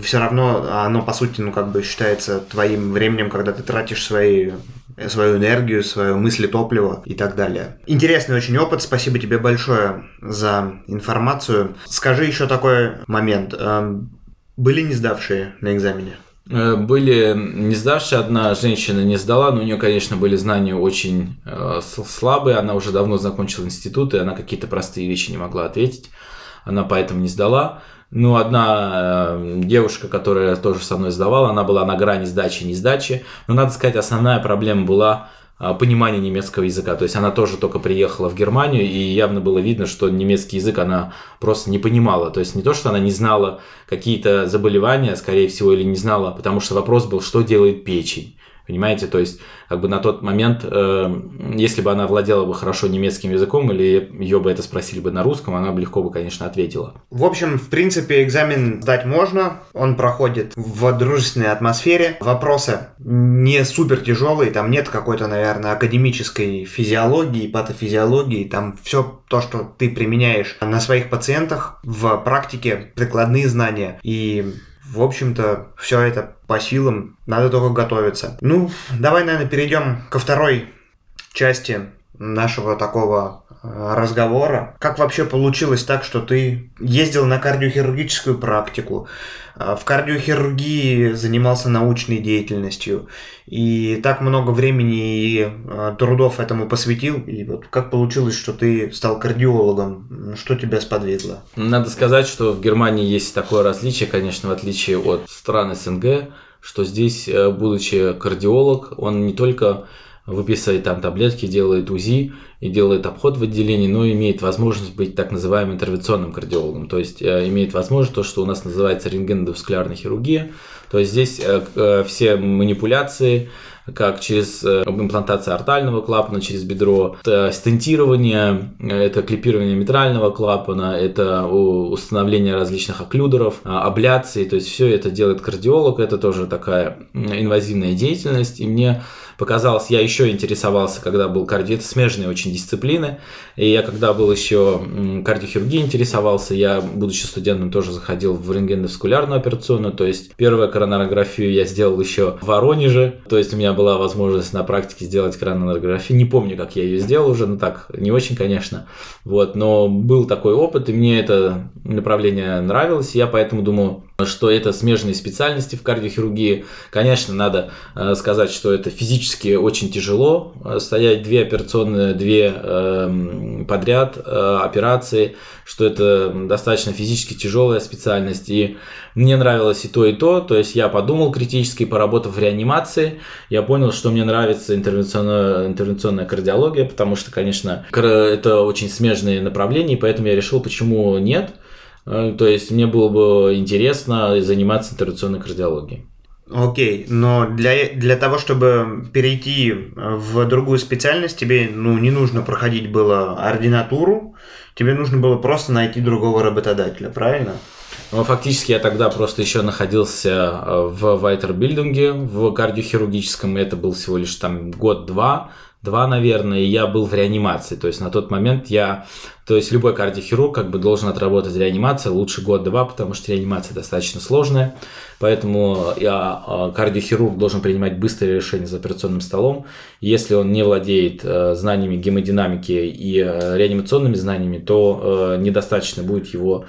все равно оно, по сути, ну, как бы считается твоим временем, когда ты тратишь свои свою энергию, свою мысли, топливо и так далее. Интересный очень опыт, спасибо тебе большое за информацию. Скажи еще такой момент. Эм, были не сдавшие на экзамене? Э, были не сдавшие, одна женщина не сдала, но у нее, конечно, были знания очень э, слабые, она уже давно закончила институт, и она какие-то простые вещи не могла ответить, она поэтому не сдала. Ну, одна э, девушка, которая тоже со мной сдавала, она была на грани сдачи не сдачи. Но, надо сказать, основная проблема была э, понимание немецкого языка. То есть она тоже только приехала в Германию, и явно было видно, что немецкий язык она просто не понимала. То есть не то, что она не знала какие-то заболевания, скорее всего, или не знала, потому что вопрос был, что делает печень. Понимаете, то есть как бы на тот момент, э, если бы она владела бы хорошо немецким языком или ее бы это спросили бы на русском, она бы легко бы, конечно, ответила. В общем, в принципе, экзамен сдать можно, он проходит в дружественной атмосфере. Вопросы не супер тяжелые, там нет какой-то, наверное, академической физиологии, патофизиологии, там все то, что ты применяешь на своих пациентах в практике, прикладные знания и в общем-то, все это по силам, надо только готовиться. Ну, давай, наверное, перейдем ко второй части нашего такого разговора. Как вообще получилось так, что ты ездил на кардиохирургическую практику, э, в кардиохирургии занимался научной деятельностью и так много времени и э, трудов этому посвятил. И вот как получилось, что ты стал кардиологом? Что тебя сподвигло? Надо сказать, что в Германии есть такое различие, конечно, в отличие от стран СНГ, что здесь, будучи кардиолог, он не только выписывает там таблетки, делает УЗИ и делает обход в отделении, но имеет возможность быть так называемым интервенционным кардиологом. То есть э, имеет возможность то, что у нас называется рентгеновскулярная хирургия. То есть здесь э, э, все манипуляции, как через имплантацию артального клапана через бедро, это стентирование, это клипирование митрального клапана, это установление различных окклюдеров, абляции, то есть все это делает кардиолог, это тоже такая инвазивная деятельность, и мне показалось, я еще интересовался, когда был кардио, это смежные очень дисциплины, и я когда был еще кардиохирургией интересовался, я, будучи студентом, тоже заходил в рентгеновскулярную операционную, то есть первую коронарографию я сделал еще в Воронеже, то есть у меня была возможность на практике сделать коронарографию, не помню, как я ее сделал уже, ну так, не очень, конечно, вот, но был такой опыт, и мне это направление нравилось, я поэтому думал, что это смежные специальности в кардиохирургии. Конечно, надо э, сказать, что это физически очень тяжело, э, стоять две операционные, две э, подряд э, операции, что это достаточно физически тяжелая специальность. И мне нравилось и то, и то. То есть я подумал критически, поработав в реанимации, я понял, что мне нравится интервенционная, интервенционная кардиология, потому что, конечно, это очень смежные направления, и поэтому я решил, почему нет – то есть мне было бы интересно заниматься интервенционной кардиологией. Окей, но для, для того, чтобы перейти в другую специальность, тебе ну, не нужно проходить было ординатуру, тебе нужно было просто найти другого работодателя, правильно? Ну, фактически я тогда просто еще находился э, в Вайтербильдинге, в кардиохирургическом, и это был всего лишь там год-два, два, наверное, я был в реанимации. То есть на тот момент я, то есть любой кардиохирург как бы должен отработать реанимацию лучше год-два, потому что реанимация достаточно сложная. Поэтому я, а, кардиохирург должен принимать быстрые решения за операционным столом. Если он не владеет э, знаниями гемодинамики и э, реанимационными знаниями, то э, недостаточно будет его Э,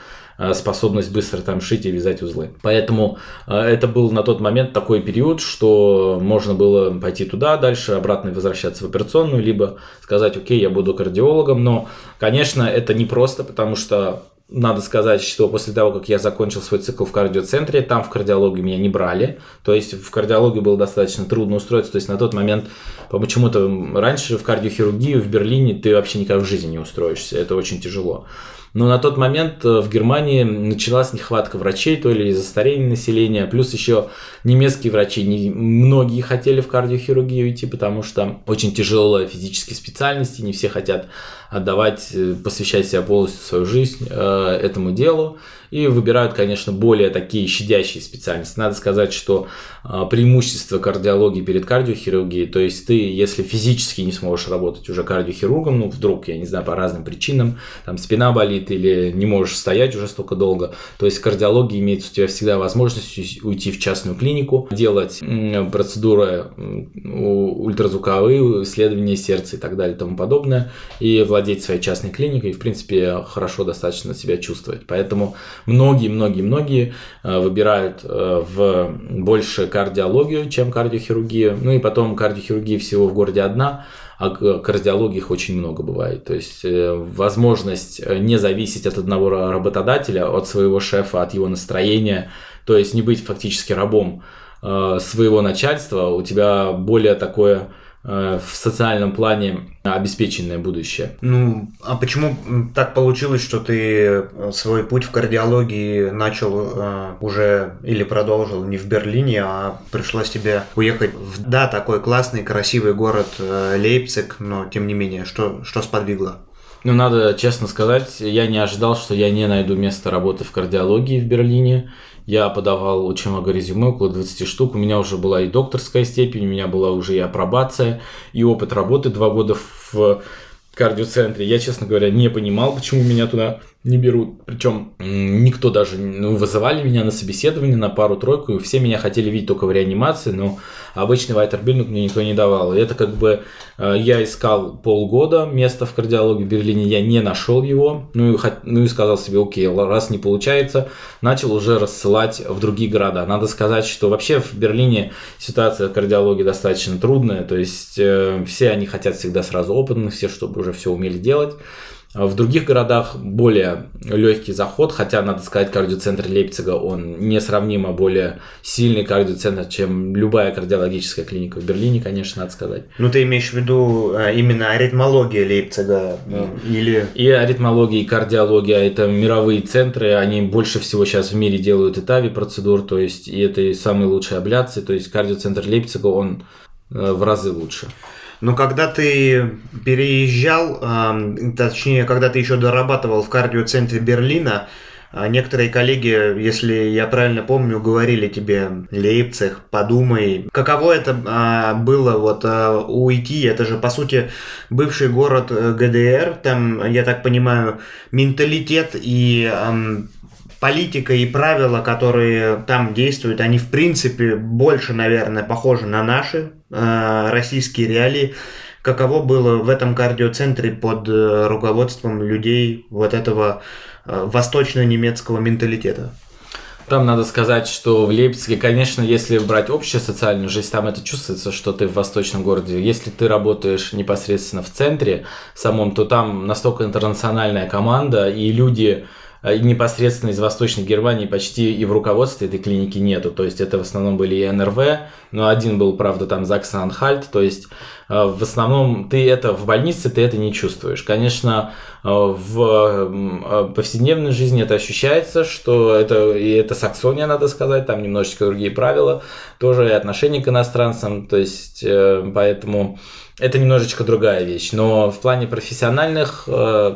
способность быстро там шить и вязать узлы. Поэтому э, это был на тот момент такой период, что можно было пойти туда, дальше обратно возвращаться в операционную, либо сказать, окей, я буду кардиологом, но, конечно, это не просто, потому что надо сказать, что после того, как я закончил свой цикл в кардиоцентре, там в кардиологию меня не брали. То есть в кардиологию было достаточно трудно устроиться. То есть на тот момент почему-то раньше в кардиохирургию в Берлине ты вообще никогда в жизни не устроишься. Это очень тяжело. Но на тот момент э, в Германии началась нехватка врачей, то ли из-за старения населения, плюс еще немецкие врачи, не, многие хотели в кардиохирургию идти, потому что очень тяжелая физические специальности, не все хотят отдавать, э, посвящать себя полностью свою жизнь э, этому делу и выбирают, конечно, более такие щадящие специальности. Надо сказать, что а, преимущество кардиологии перед кардиохирургией, то есть ты, если физически не сможешь работать уже кардиохирургом, ну, вдруг, я не знаю, по разным причинам, там спина болит или не можешь стоять уже столько долго, то есть кардиология имеется у тебя всегда возможность уйти в частную клинику, делать процедуры ультразвуковые, исследования сердца и так далее и тому подобное, и владеть своей частной клиникой, и, в принципе, хорошо достаточно себя чувствовать. Поэтому многие-многие-многие э, выбирают э, в больше кардиологию, чем кардиохирургию. Ну и потом кардиохирургия всего в городе одна, а кардиологии их очень много бывает. То есть э, возможность не зависеть от одного работодателя, от своего шефа, от его настроения, то есть не быть фактически рабом своего начальства, у тебя более такое в социальном плане обеспеченное будущее. Ну, а почему так получилось, что ты э, свой путь в кардиологии начал э, уже или продолжил не в Берлине, а пришлось тебе уехать в, да, такой классный, красивый город э, Лейпциг, но тем не менее, что, что сподвигло? Ну, надо честно сказать, я не ожидал, что я не найду место работы в кардиологии в Берлине. Я подавал очень много резюме, около 20 штук. У меня уже была и докторская степень, у меня была уже и апробация, и опыт работы два года в кардиоцентре. Я, честно говоря, не понимал, почему меня туда не берут. Причем никто даже ну, вызывали меня на собеседование на пару-тройку, и все меня хотели видеть только в реанимации, но обычный вайтербильник мне никто не давал. И это как бы э, я искал полгода место в кардиологии в Берлине, я не нашел его, ну и, ну и сказал себе, окей, раз не получается, начал уже рассылать в другие города. Надо сказать, что вообще в Берлине ситуация кардиологии достаточно трудная, то есть э, все они хотят всегда сразу опытных, все, чтобы уже все умели делать. В других городах более легкий заход, хотя, надо сказать, кардиоцентр Лейпцига, он несравнимо более сильный кардиоцентр, чем любая кардиологическая клиника в Берлине, конечно, надо сказать. Ну, ты имеешь в виду а, именно аритмология Лейпцига или... И аритмология, и кардиология, это мировые центры, они больше всего сейчас в мире делают итави процедур, то есть, и это самые лучшие абляции, то есть кардиоцентр Лейпцига, он э, в разы лучше. Но когда ты переезжал, точнее, когда ты еще дорабатывал в кардиоцентре Берлина, а, Некоторые коллеги, если я правильно помню, говорили тебе, Лейпциг, подумай, каково это а, было вот а, уйти, это же по сути бывший город э, ГДР, там, я так понимаю, менталитет и политика и правила, которые там действуют, они в принципе больше, наверное, похожи на наши э, российские реалии. Каково было в этом кардиоцентре под э, руководством людей вот этого э, восточно-немецкого менталитета? Там надо сказать, что в Лейпциге, конечно, если брать общую социальную жизнь, там это чувствуется, что ты в восточном городе. Если ты работаешь непосредственно в центре самом, то там настолько интернациональная команда, и люди непосредственно из Восточной Германии почти и в руководстве этой клиники нету. То есть это в основном были и НРВ, но один был, правда, там Заксен-Анхальт. То есть в основном ты это в больнице, ты это не чувствуешь. Конечно, э, в повседневной жизни это ощущается, что это, и это Саксония, надо сказать, там немножечко другие правила, тоже и отношение к иностранцам, то есть поэтому это немножечко другая вещь. Но в плане профессиональных, э,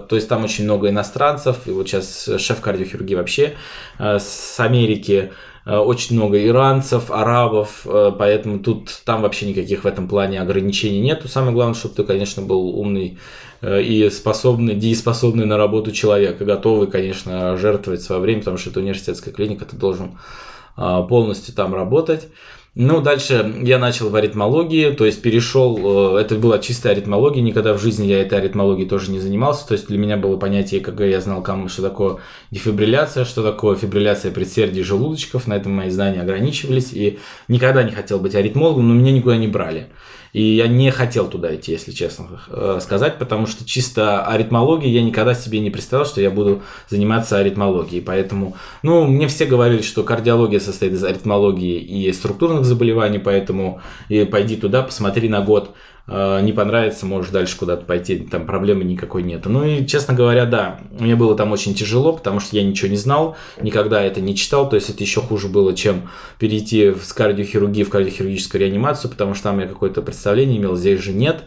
то есть там очень много иностранцев, и вот сейчас шеф кардиохирургии вообще э, с Америки, э, очень много иранцев, арабов, поэтому тут там вообще никаких в этом плане ограничений нету. Самое главное, чтобы ты, конечно, был умный и способный, дееспособный на работу человек, и готовый, конечно, жертвовать свое время, потому что это университетская клиника, ты должен полностью там работать. Ну, дальше я начал в аритмологии, то есть перешел, э, это была чистая аритмология, никогда в жизни я этой аритмологией тоже не занимался, то есть для меня было понятие ЕКГ, я знал, что такое дефибрилляция, что такое фибрилляция предсердий желудочков, на этом мои знания ограничивались, и никогда не хотел быть аритмологом, но меня никуда не брали. И я не хотел туда идти, если честно э, сказать, потому что чисто аритмология я никогда себе не представлял, что я буду заниматься аритмологией. Поэтому, ну, мне все говорили, что кардиология состоит из аритмологии и структурных заболеваний, поэтому и пойди туда, посмотри на год не понравится, можешь дальше куда-то пойти, там проблемы никакой нет. Ну и, честно говоря, да, мне было там очень тяжело, потому что я ничего не знал, никогда это не читал, то есть это еще хуже было, чем перейти с кардиохирургии в кардиохирургическую реанимацию, потому что там я какое-то представление имел, здесь же нет.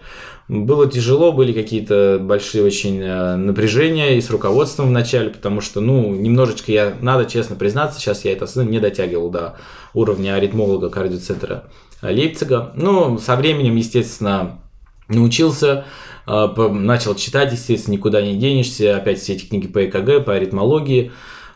Было тяжело, были какие-то большие очень э, напряжения и с руководством в начале, потому что, ну, немножечко я, надо честно признаться, сейчас я это не дотягивал до уровня аритмолога кардиоцентра Лейпцига. Ну, со временем, естественно, научился, э, начал читать, естественно, никуда не денешься, опять все эти книги по ЭКГ, по аритмологии.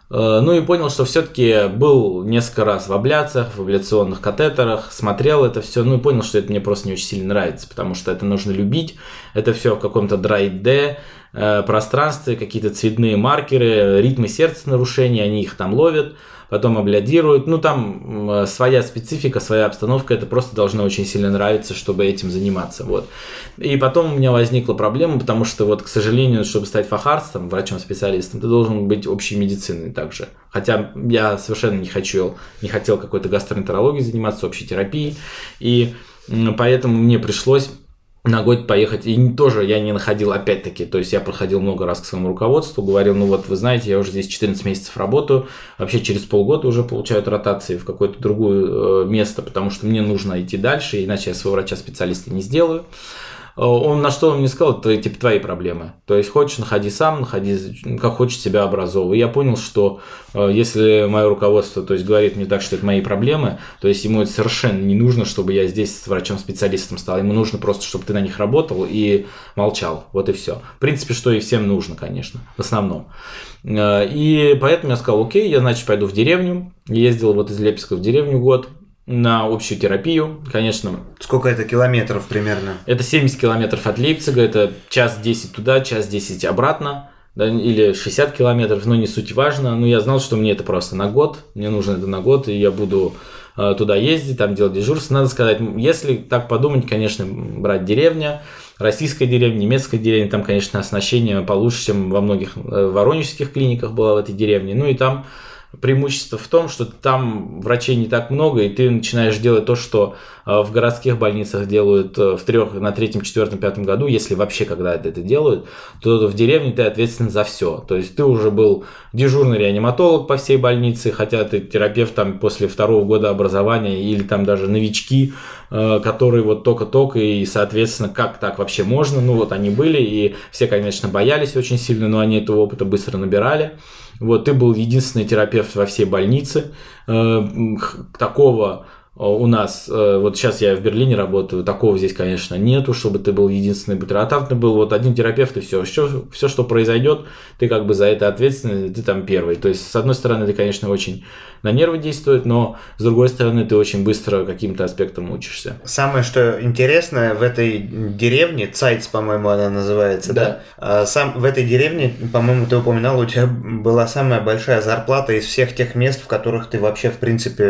Э, ну и понял, что все-таки был несколько раз в абляциях, в абляционных катетерах, смотрел это все, ну и понял, что это мне просто не очень сильно нравится, потому что это нужно любить, это все в каком-то э, пространстве, какие-то цветные маркеры, ритмы сердца нарушения, они их там ловят потом облядируют. Ну, там своя специфика, своя обстановка, это просто должно очень сильно нравиться, чтобы этим заниматься. Вот. И потом у меня возникла проблема, потому что, вот, к сожалению, чтобы стать фахарстом, врачом-специалистом, ты должен быть общей медициной также. Хотя я совершенно не хочу, не хотел какой-то гастроэнтерологией заниматься, общей терапией. И поэтому мне пришлось на год поехать. И тоже я не находил, опять-таки, то есть я проходил много раз к своему руководству, говорил, ну вот вы знаете, я уже здесь 14 месяцев работаю, вообще через полгода уже получают ротации в какое-то другое э, место, потому что мне нужно идти дальше, иначе я своего врача-специалиста не сделаю. Он на что он мне сказал, это типа твои проблемы. То есть хочешь, находи сам, находи, как хочешь себя образовывай. Я понял, что э, если мое руководство то есть, говорит мне так, что это мои проблемы, то есть ему это совершенно не нужно, чтобы я здесь с врачом-специалистом стал. Ему нужно просто, чтобы ты на них работал и молчал. Вот и все. В принципе, что и всем нужно, конечно, в основном. Э, и поэтому я сказал, окей, я, значит, пойду в деревню. Ездил вот из Лепеска в деревню год на общую терапию, конечно. Сколько это километров примерно? Это 70 километров от Лейпцига, это час 10 туда, час 10 обратно, да, или 60 километров, но не суть важно. Но я знал, что мне это просто на год, мне нужно это на год, и я буду э, туда ездить, там делать дежурство. Надо сказать, если так подумать, конечно, брать деревня, российская деревня, немецкая деревня, там, конечно, оснащение получше, чем во многих э, воронежских клиниках было в этой деревне. Ну и там преимущество в том, что там врачей не так много, и ты начинаешь делать то, что э, в городских больницах делают э, в трех, на третьем, четвертом, пятом году, если вообще когда это, это делают, то в деревне ты ответственен за все. То есть ты уже был дежурный реаниматолог по всей больнице, хотя ты терапевт там после второго года образования или там даже новички, э, которые вот только-только, и, соответственно, как так вообще можно, ну вот они были, и все, конечно, боялись очень сильно, но они этого опыта быстро набирали. Вот, ты был единственный терапевт во всей больнице. Э, такого у нас, э, вот сейчас я в Берлине работаю, такого здесь, конечно, нету, чтобы ты был единственный бутератав, ты был вот один терапевт и все. все. Все, что произойдет, ты как бы за это ответственный, ты там первый. То есть, с одной стороны, ты, конечно, очень на нервы действует, но с другой стороны ты очень быстро каким-то аспектом учишься. Самое, что интересное в этой деревне, Цайц, по-моему, она называется, да? да? А, сам, в этой деревне, по-моему, ты упоминал, у тебя была самая большая зарплата из всех тех мест, в которых ты вообще, в принципе,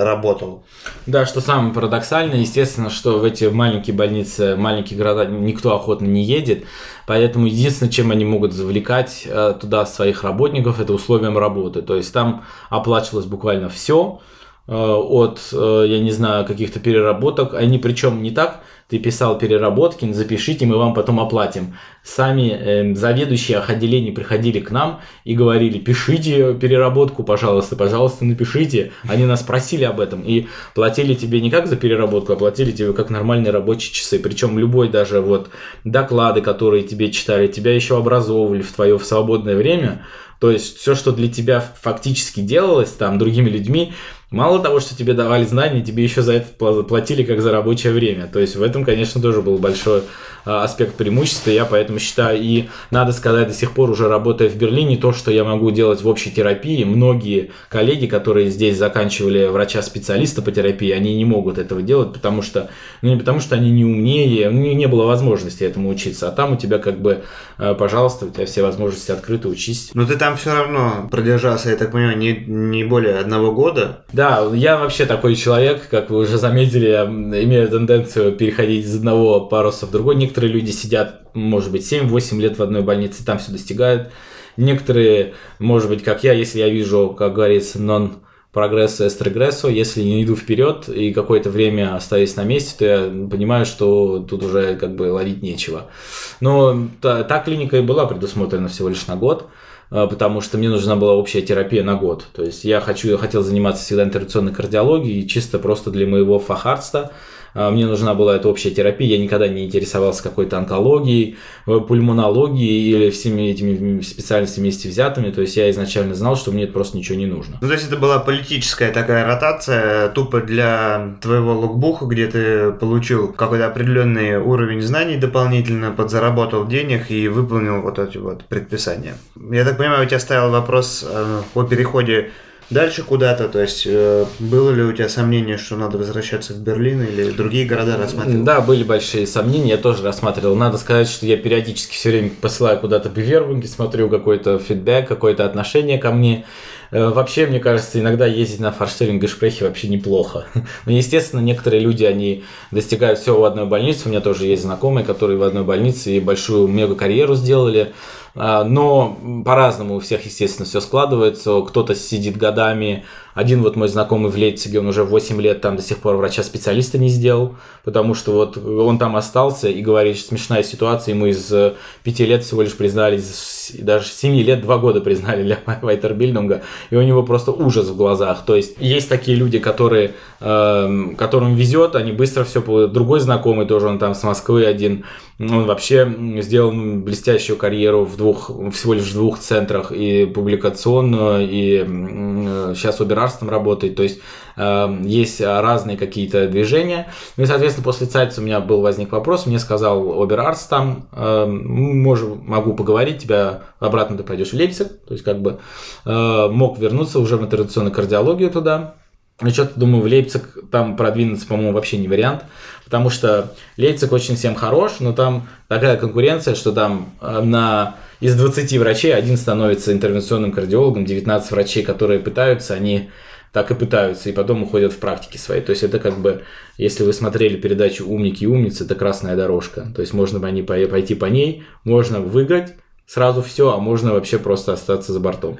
работал. Да, что самое парадоксальное, естественно, что в эти маленькие больницы, маленькие города никто охотно не едет, Поэтому единственное, чем они могут завлекать э, туда своих работников, это условием работы. То есть там оплачивалось буквально все э, от, э, я не знаю, каких-то переработок. Они причем не так, ты писал переработки, запишите, мы вам потом оплатим. Сами э, заведующие отделений приходили к нам и говорили, пишите переработку, пожалуйста, пожалуйста, напишите. Они нас просили об этом и платили тебе не как за переработку, а платили тебе как нормальные рабочие часы. Причем любой даже вот доклады, которые тебе читали, тебя еще образовывали в твое в свободное время. То есть все, что для тебя фактически делалось там другими людьми, Мало того, что тебе давали знания, тебе еще за это платили как за рабочее время. То есть в этом, конечно, тоже был большой а, аспект преимущества. Я поэтому считаю, и надо сказать, до сих пор уже работая в Берлине, то, что я могу делать в общей терапии, многие коллеги, которые здесь заканчивали врача-специалиста по терапии, они не могут этого делать, потому что, ну не потому что они не умнее, ну, не было возможности этому учиться, а там у тебя как бы, а, пожалуйста, у тебя все возможности открыты, учись. Но ты там все равно продержался, я так понимаю, не, не более одного года. Да, я вообще такой человек, как вы уже заметили, я имею тенденцию переходить из одного паруса в другой. Некоторые люди сидят, может быть, 7-8 лет в одной больнице, там все достигают. Некоторые, может быть, как я, если я вижу, как говорится, non прогрессу эст регрессу, если не иду вперед и какое-то время остаюсь на месте, то я понимаю, что тут уже как бы ловить нечего. Но та, та клиника и была предусмотрена всего лишь на год. А, потому что мне нужна была общая терапия на год. То есть я хочу, я хотел заниматься всегда интервенционной кардиологией, чисто просто для моего фахарства. А, мне нужна была эта общая терапия, я никогда не интересовался какой-то онкологией, э, пульмонологией или всеми этими специальностями вместе взятыми, то есть я изначально знал, что мне это просто ничего не нужно. Ну, то есть это была политическая такая ротация, тупо для твоего лукбука, где ты получил какой-то определенный уровень знаний дополнительно, подзаработал денег и выполнил вот эти вот предписания. Я так понимаю, у тебя стоял вопрос э, о переходе дальше куда-то? То есть э, было ли у тебя сомнение, что надо возвращаться в Берлин или другие города рассматривал? Да, были большие сомнения, я тоже рассматривал. Надо сказать, что я периодически все время посылаю куда-то бевербинги, смотрю какой-то фидбэк, какое-то отношение ко мне. Э, вообще, мне кажется, иногда ездить на форштеллинг и шпрехи вообще неплохо. Но, естественно, некоторые люди, они достигают всего в одной больнице. У меня тоже есть знакомые, которые в одной больнице и большую мега-карьеру сделали. А, но по-разному у всех, естественно, все складывается. Кто-то сидит годами один вот мой знакомый в Лейпциге, он уже 8 лет там до сих пор врача-специалиста не сделал, потому что вот он там остался и говорит, смешная ситуация, ему из 5 лет всего лишь признали, даже 7 лет 2 года признали для Вайтербильдинга, и у него просто ужас в глазах. То есть есть такие люди, которые, э, которым везет, они быстро все... Другой знакомый тоже, он там с Москвы один, он вообще сделал блестящую карьеру в двух, всего лишь в двух центрах, и публикационную, и сейчас оберарством работает. То есть э, есть разные какие-то движения. Ну и, соответственно, после Цайца у меня был возник вопрос, мне сказал Оберарс там, э, можем, могу поговорить, тебя обратно ты пойдешь в Лейпциг, то есть как бы э, мог вернуться уже в интервенционную кардиологию туда. Ну, что-то думаю, в Лейпциг там продвинуться, по-моему, вообще не вариант, потому что Лейпциг очень всем хорош, но там такая конкуренция, что там э, на из 20 врачей один становится интервенционным кардиологом, 19 врачей, которые пытаются, они так и пытаются, и потом уходят в практике свои. То есть это как бы, если вы смотрели передачу «Умники и умницы», это красная дорожка. То есть можно ней пойти по ней, можно выиграть сразу все, а можно вообще просто остаться за бортом.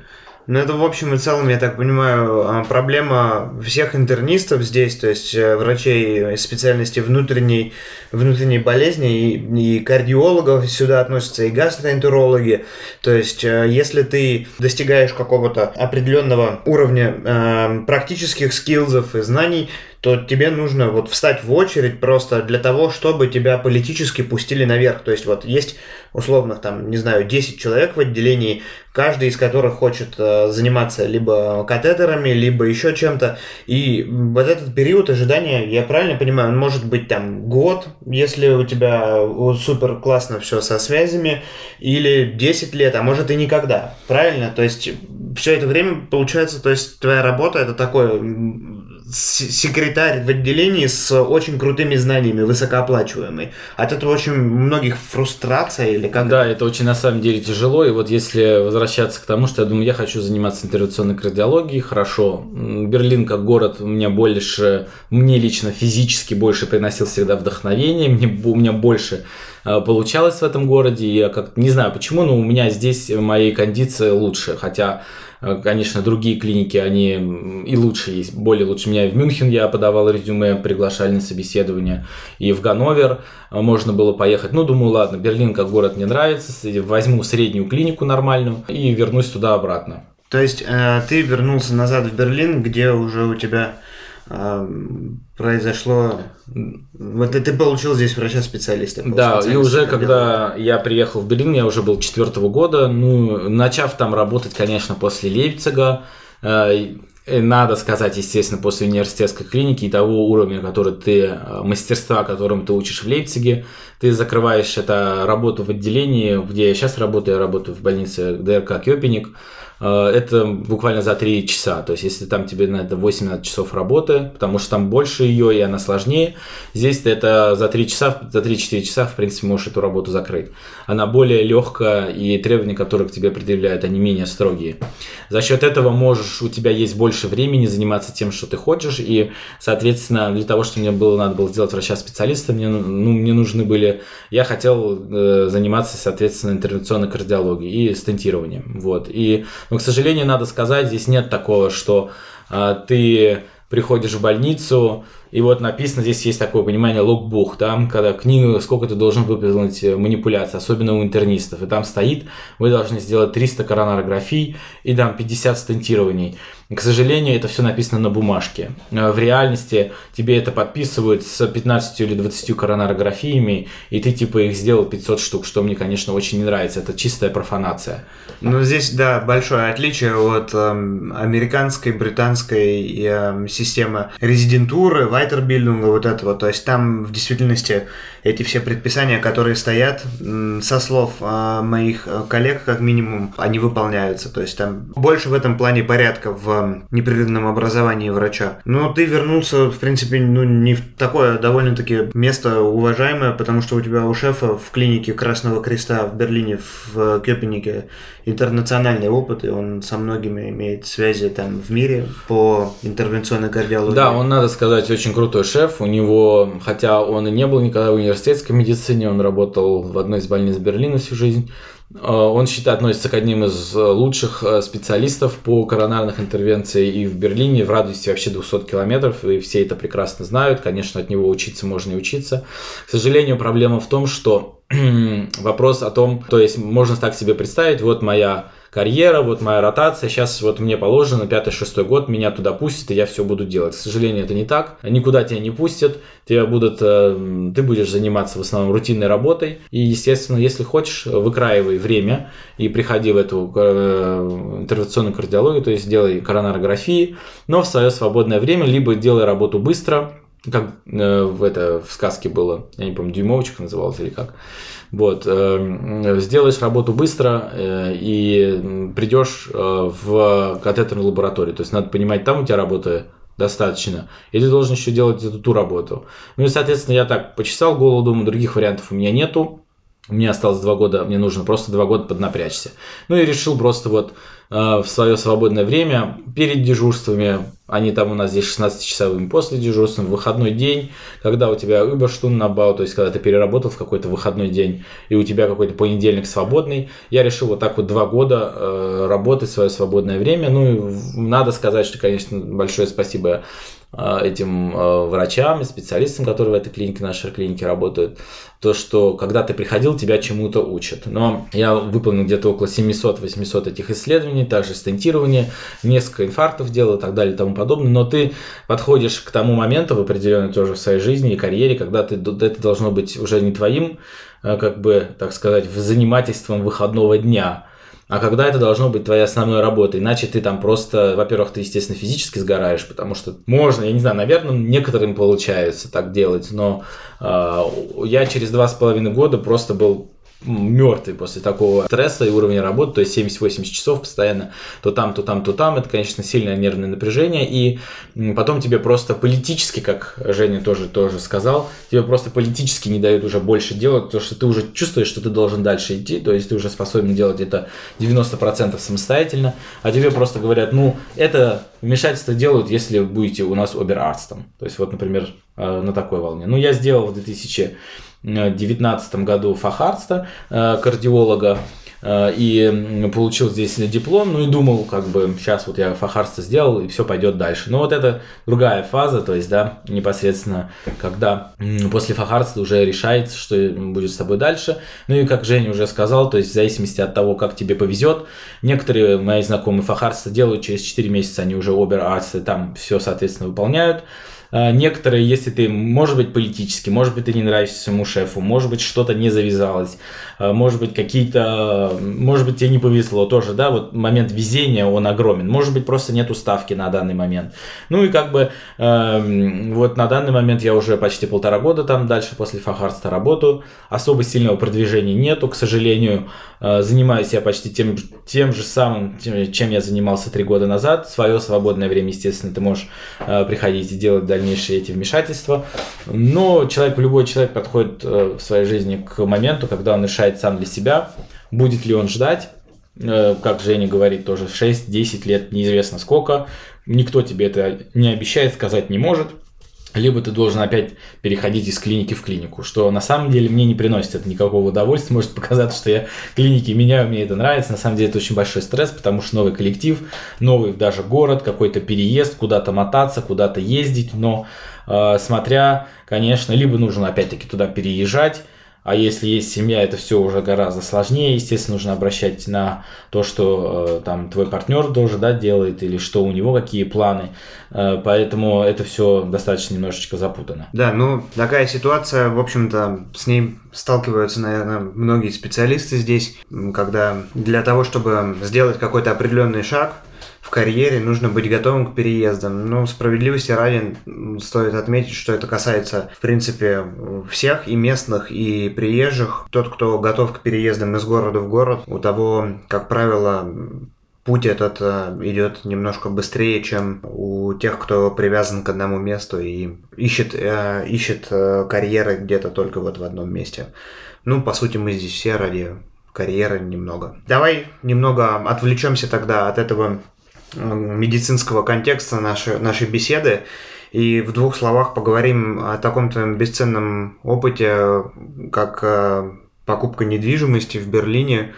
Ну, это в общем и целом, я так понимаю, а, проблема всех интернистов здесь, то есть э, врачей специальности внутренней, внутренней болезни и, и кардиологов сюда относятся, и гастроэнтерологи. То есть, э, если ты достигаешь какого-то определенного уровня э, практических скиллзов и знаний, то тебе нужно вот встать в очередь просто для того, чтобы тебя политически пустили наверх. То есть вот есть условно там, не знаю, 10 человек в отделении, каждый из которых хочет э, заниматься либо катетерами, либо еще чем-то. И вот этот период ожидания, я правильно понимаю, он может быть там год, если у тебя супер классно все со связями, или 10 лет, а может и никогда. Правильно? То есть все это время получается, то есть твоя работа это такой секретарь в отделении с очень крутыми знаниями, высокооплачиваемый. От этого очень многих фрустрация или как? Да, это очень на самом деле тяжело. И вот если возвращаться к тому, что я думаю, я хочу заниматься интервенционной кардиологией, хорошо. Берлин как город у меня больше, мне лично физически больше приносил всегда вдохновение, мне, у меня больше а, получалось в этом городе. Я как не знаю почему, но у меня здесь мои кондиции лучше. Хотя Э, конечно, другие клиники, они и лучше есть, более лучше. Меня и в Мюнхен я подавал резюме, приглашали на собеседование, и в Ганновер э, можно было поехать. Ну, думаю, ладно, Берлин как город мне нравится, возьму среднюю клинику нормальную и вернусь туда обратно. То есть э, ты вернулся назад в Берлин, где уже у тебя произошло... Вот ты получил здесь врача-специалиста. Да, и уже когда я приехал в Берлин, я уже был четвертого года, ну, начав там работать, конечно, после Лейпцига, э, надо сказать, естественно, после университетской клиники и того уровня, который ты, э, мастерства, которым ты учишь в Лейпциге, ты закрываешь это работу в отделении, где я сейчас работаю, я работаю в больнице ДРК Кёпеник, это буквально за 3 часа. То есть, если там тебе надо 8 часов работы, потому что там больше ее и она сложнее, здесь ты это за 3 часа, за 3-4 часа, в принципе, можешь эту работу закрыть. Она более легкая, и требования, которые к тебе предъявляют, они менее строгие. За счет этого можешь, у тебя есть больше времени заниматься тем, что ты хочешь, и, соответственно, для того, чтобы мне было, надо было сделать врача-специалиста, мне, ну, мне нужны были, я хотел э, заниматься, соответственно, интервенционной кардиологией и стентированием. Вот. И но, к сожалению, надо сказать, здесь нет такого, что э, ты приходишь в больницу, и вот написано, здесь есть такое понимание логбух, там, когда книга, сколько ты должен выполнить э, манипуляций, особенно у интернистов, и там стоит, вы должны сделать 300 коронарографий и там 50 стентирований. К сожалению, это все написано на бумажке. Э, в реальности тебе это подписывают с 15 или 20 коронарографиями, и ты типа их сделал 500 штук, что мне, конечно, очень не нравится. Это чистая профанация. Ну, здесь, да, большое отличие от э, американской, британской э, системы резидентуры, вайтербильдинга, вот этого. То есть там в действительности эти все предписания, которые стоят, со слов э, моих коллег, как минимум, они выполняются. То есть там больше в этом плане порядка в непрерывном образовании врача. Но ты вернулся, в принципе, ну, не в такое довольно-таки место уважаемое, потому что у тебя у шефа в клинике Красного Креста в Берлине, в Кёпенике, интернациональный опыт, и он со многими имеет связи там в мире по интервенционной кардиологии. Да, он, надо сказать, очень крутой шеф. У него, хотя он и не был никогда в университетской медицине, он работал в одной из больниц Берлина всю жизнь. Э, он считает, относится к одним из лучших э, специалистов по коронарных интервенциях и в Берлине, в радиусе вообще 200 километров, и все это прекрасно знают. Конечно, от него учиться можно и учиться. К сожалению, проблема в том, что вопрос о том, то есть можно так себе представить, вот моя карьера, вот моя ротация, сейчас вот мне положено, пятый-шестой год, меня туда пустят, и я все буду делать. К сожалению, это не так. Никуда тебя не пустят, тебя будут, э, ты будешь заниматься в основном рутинной работой. И, естественно, если хочешь, выкраивай время и приходи в эту э, интервенционную кардиологию, то есть делай коронарографии, но в свое свободное время либо делай работу быстро, как э, в, это, в сказке было, я не помню, дюймовочка называлась или как. Вот, э, сделаешь работу быстро э, и придешь э, в катетерную лабораторию. То есть надо понимать, там у тебя работа достаточно, и ты должен еще делать эту ту работу. Ну и, соответственно, я так почесал голову, думаю, других вариантов у меня нету. Мне осталось два года, мне нужно просто два года поднапрячься. Ну и решил просто вот э, в свое свободное время перед дежурствами, они там у нас здесь 16-часовыми после дежурства, в выходной день, когда у тебя Überstunden набал, то есть когда ты переработал в какой-то выходной день, и у тебя какой-то понедельник свободный, я решил вот так вот два года э, работать в свое свободное время. Ну и надо сказать, что, конечно, большое спасибо этим э, врачам и специалистам, которые в этой клинике, нашей клинике работают, то, что когда ты приходил, тебя чему-то учат. Но я выполнил где-то около 700-800 этих исследований, также стентирование, несколько инфарктов делал и так далее и тому подобное, но ты подходишь к тому моменту в определенной тоже в своей жизни и карьере, когда ты, это должно быть уже не твоим, э, как бы, так сказать, занимательством выходного дня, а когда это должно быть твоей основной работой. Иначе ты там просто, во-первых, ты, естественно, физически сгораешь, потому что можно, я не знаю, наверное, некоторым получается так делать, но э, я через два с половиной года просто был мертвый после такого стресса и уровня работы, то есть 70-80 часов постоянно, то там, то там, то там, это, конечно, сильное нервное напряжение, и потом тебе просто политически, как Женя тоже, тоже сказал, тебе просто политически не дают уже больше делать, потому что ты уже чувствуешь, что ты должен дальше идти, то есть ты уже способен делать это 90% самостоятельно, а тебе просто говорят, ну, это вмешательство делают, если будете у нас оберарстом, то есть вот, например, э, на такой волне. Ну, я сделал в 2000 2019 году фахарста, э, кардиолога, э, и получил здесь диплом, ну и думал, как бы, сейчас вот я фахарство сделал, и все пойдет дальше. Но вот это другая фаза, то есть, да, непосредственно, когда после фахарства уже решается, что будет с тобой дальше. Ну и, как Женя уже сказал, то есть, в зависимости от того, как тебе повезет, некоторые мои знакомые фахарство делают, через 4 месяца они уже обер там все, соответственно, выполняют. А, некоторые, если ты, может быть, политически, может быть, ты не нравишься своему шефу, может быть, что-то не завязалось, а, может быть, какие-то, может быть, тебе не повезло тоже, да, вот момент везения, он огромен, может быть, просто нет ставки на данный момент. Ну и как бы э, вот на данный момент я уже почти полтора года там дальше после фахарства работаю, особо сильного продвижения нету, к сожалению, э, занимаюсь я почти тем, тем же самым, чем я занимался три года назад, свое свободное время, естественно, ты можешь э, приходить и делать дальнейшие эти вмешательства. Но человек, любой человек подходит э, в своей жизни к моменту, когда он решает сам для себя, будет ли он ждать, э, как Женя говорит, тоже 6-10 лет, неизвестно сколько. Никто тебе это не обещает, сказать не может либо ты должен опять переходить из клиники в клинику, что на самом деле мне не приносит это никакого удовольствия, может показаться, что я клиники меняю, мне это нравится, на самом деле это очень большой стресс, потому что новый коллектив, новый даже город, какой-то переезд, куда-то мотаться, куда-то ездить, но э, смотря, конечно, либо нужно опять-таки туда переезжать, а если есть семья, это все уже гораздо сложнее. Естественно, нужно обращать на то, что э, там твой партнер тоже да, делает, или что у него какие планы. Э, поэтому это все достаточно немножечко запутано. Да, ну такая ситуация, в общем-то, с ней сталкиваются, наверное, многие специалисты здесь, когда для того, чтобы сделать какой-то определенный шаг, в карьере нужно быть готовым к переездам. Но справедливости ради стоит отметить, что это касается, в принципе, всех, и местных, и приезжих. Тот, кто готов к переездам из города в город, у того, как правило, путь этот э, идет немножко быстрее, чем у тех, кто привязан к одному месту и ищет, э, ищет э, карьеры где-то только вот в одном месте. Ну, по сути, мы здесь все ради карьеры немного. Давай немного отвлечемся тогда от этого медицинского контекста нашей, нашей беседы и в двух словах поговорим о таком-то бесценном опыте, как э, покупка недвижимости в Берлине.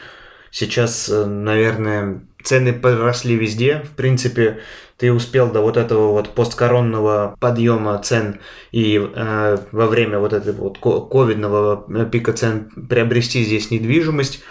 Сейчас, э, наверное, цены подросли везде. В принципе, ты успел до вот этого вот посткоронного подъема цен и э, во время вот этого вот ковидного пика цен приобрести здесь недвижимость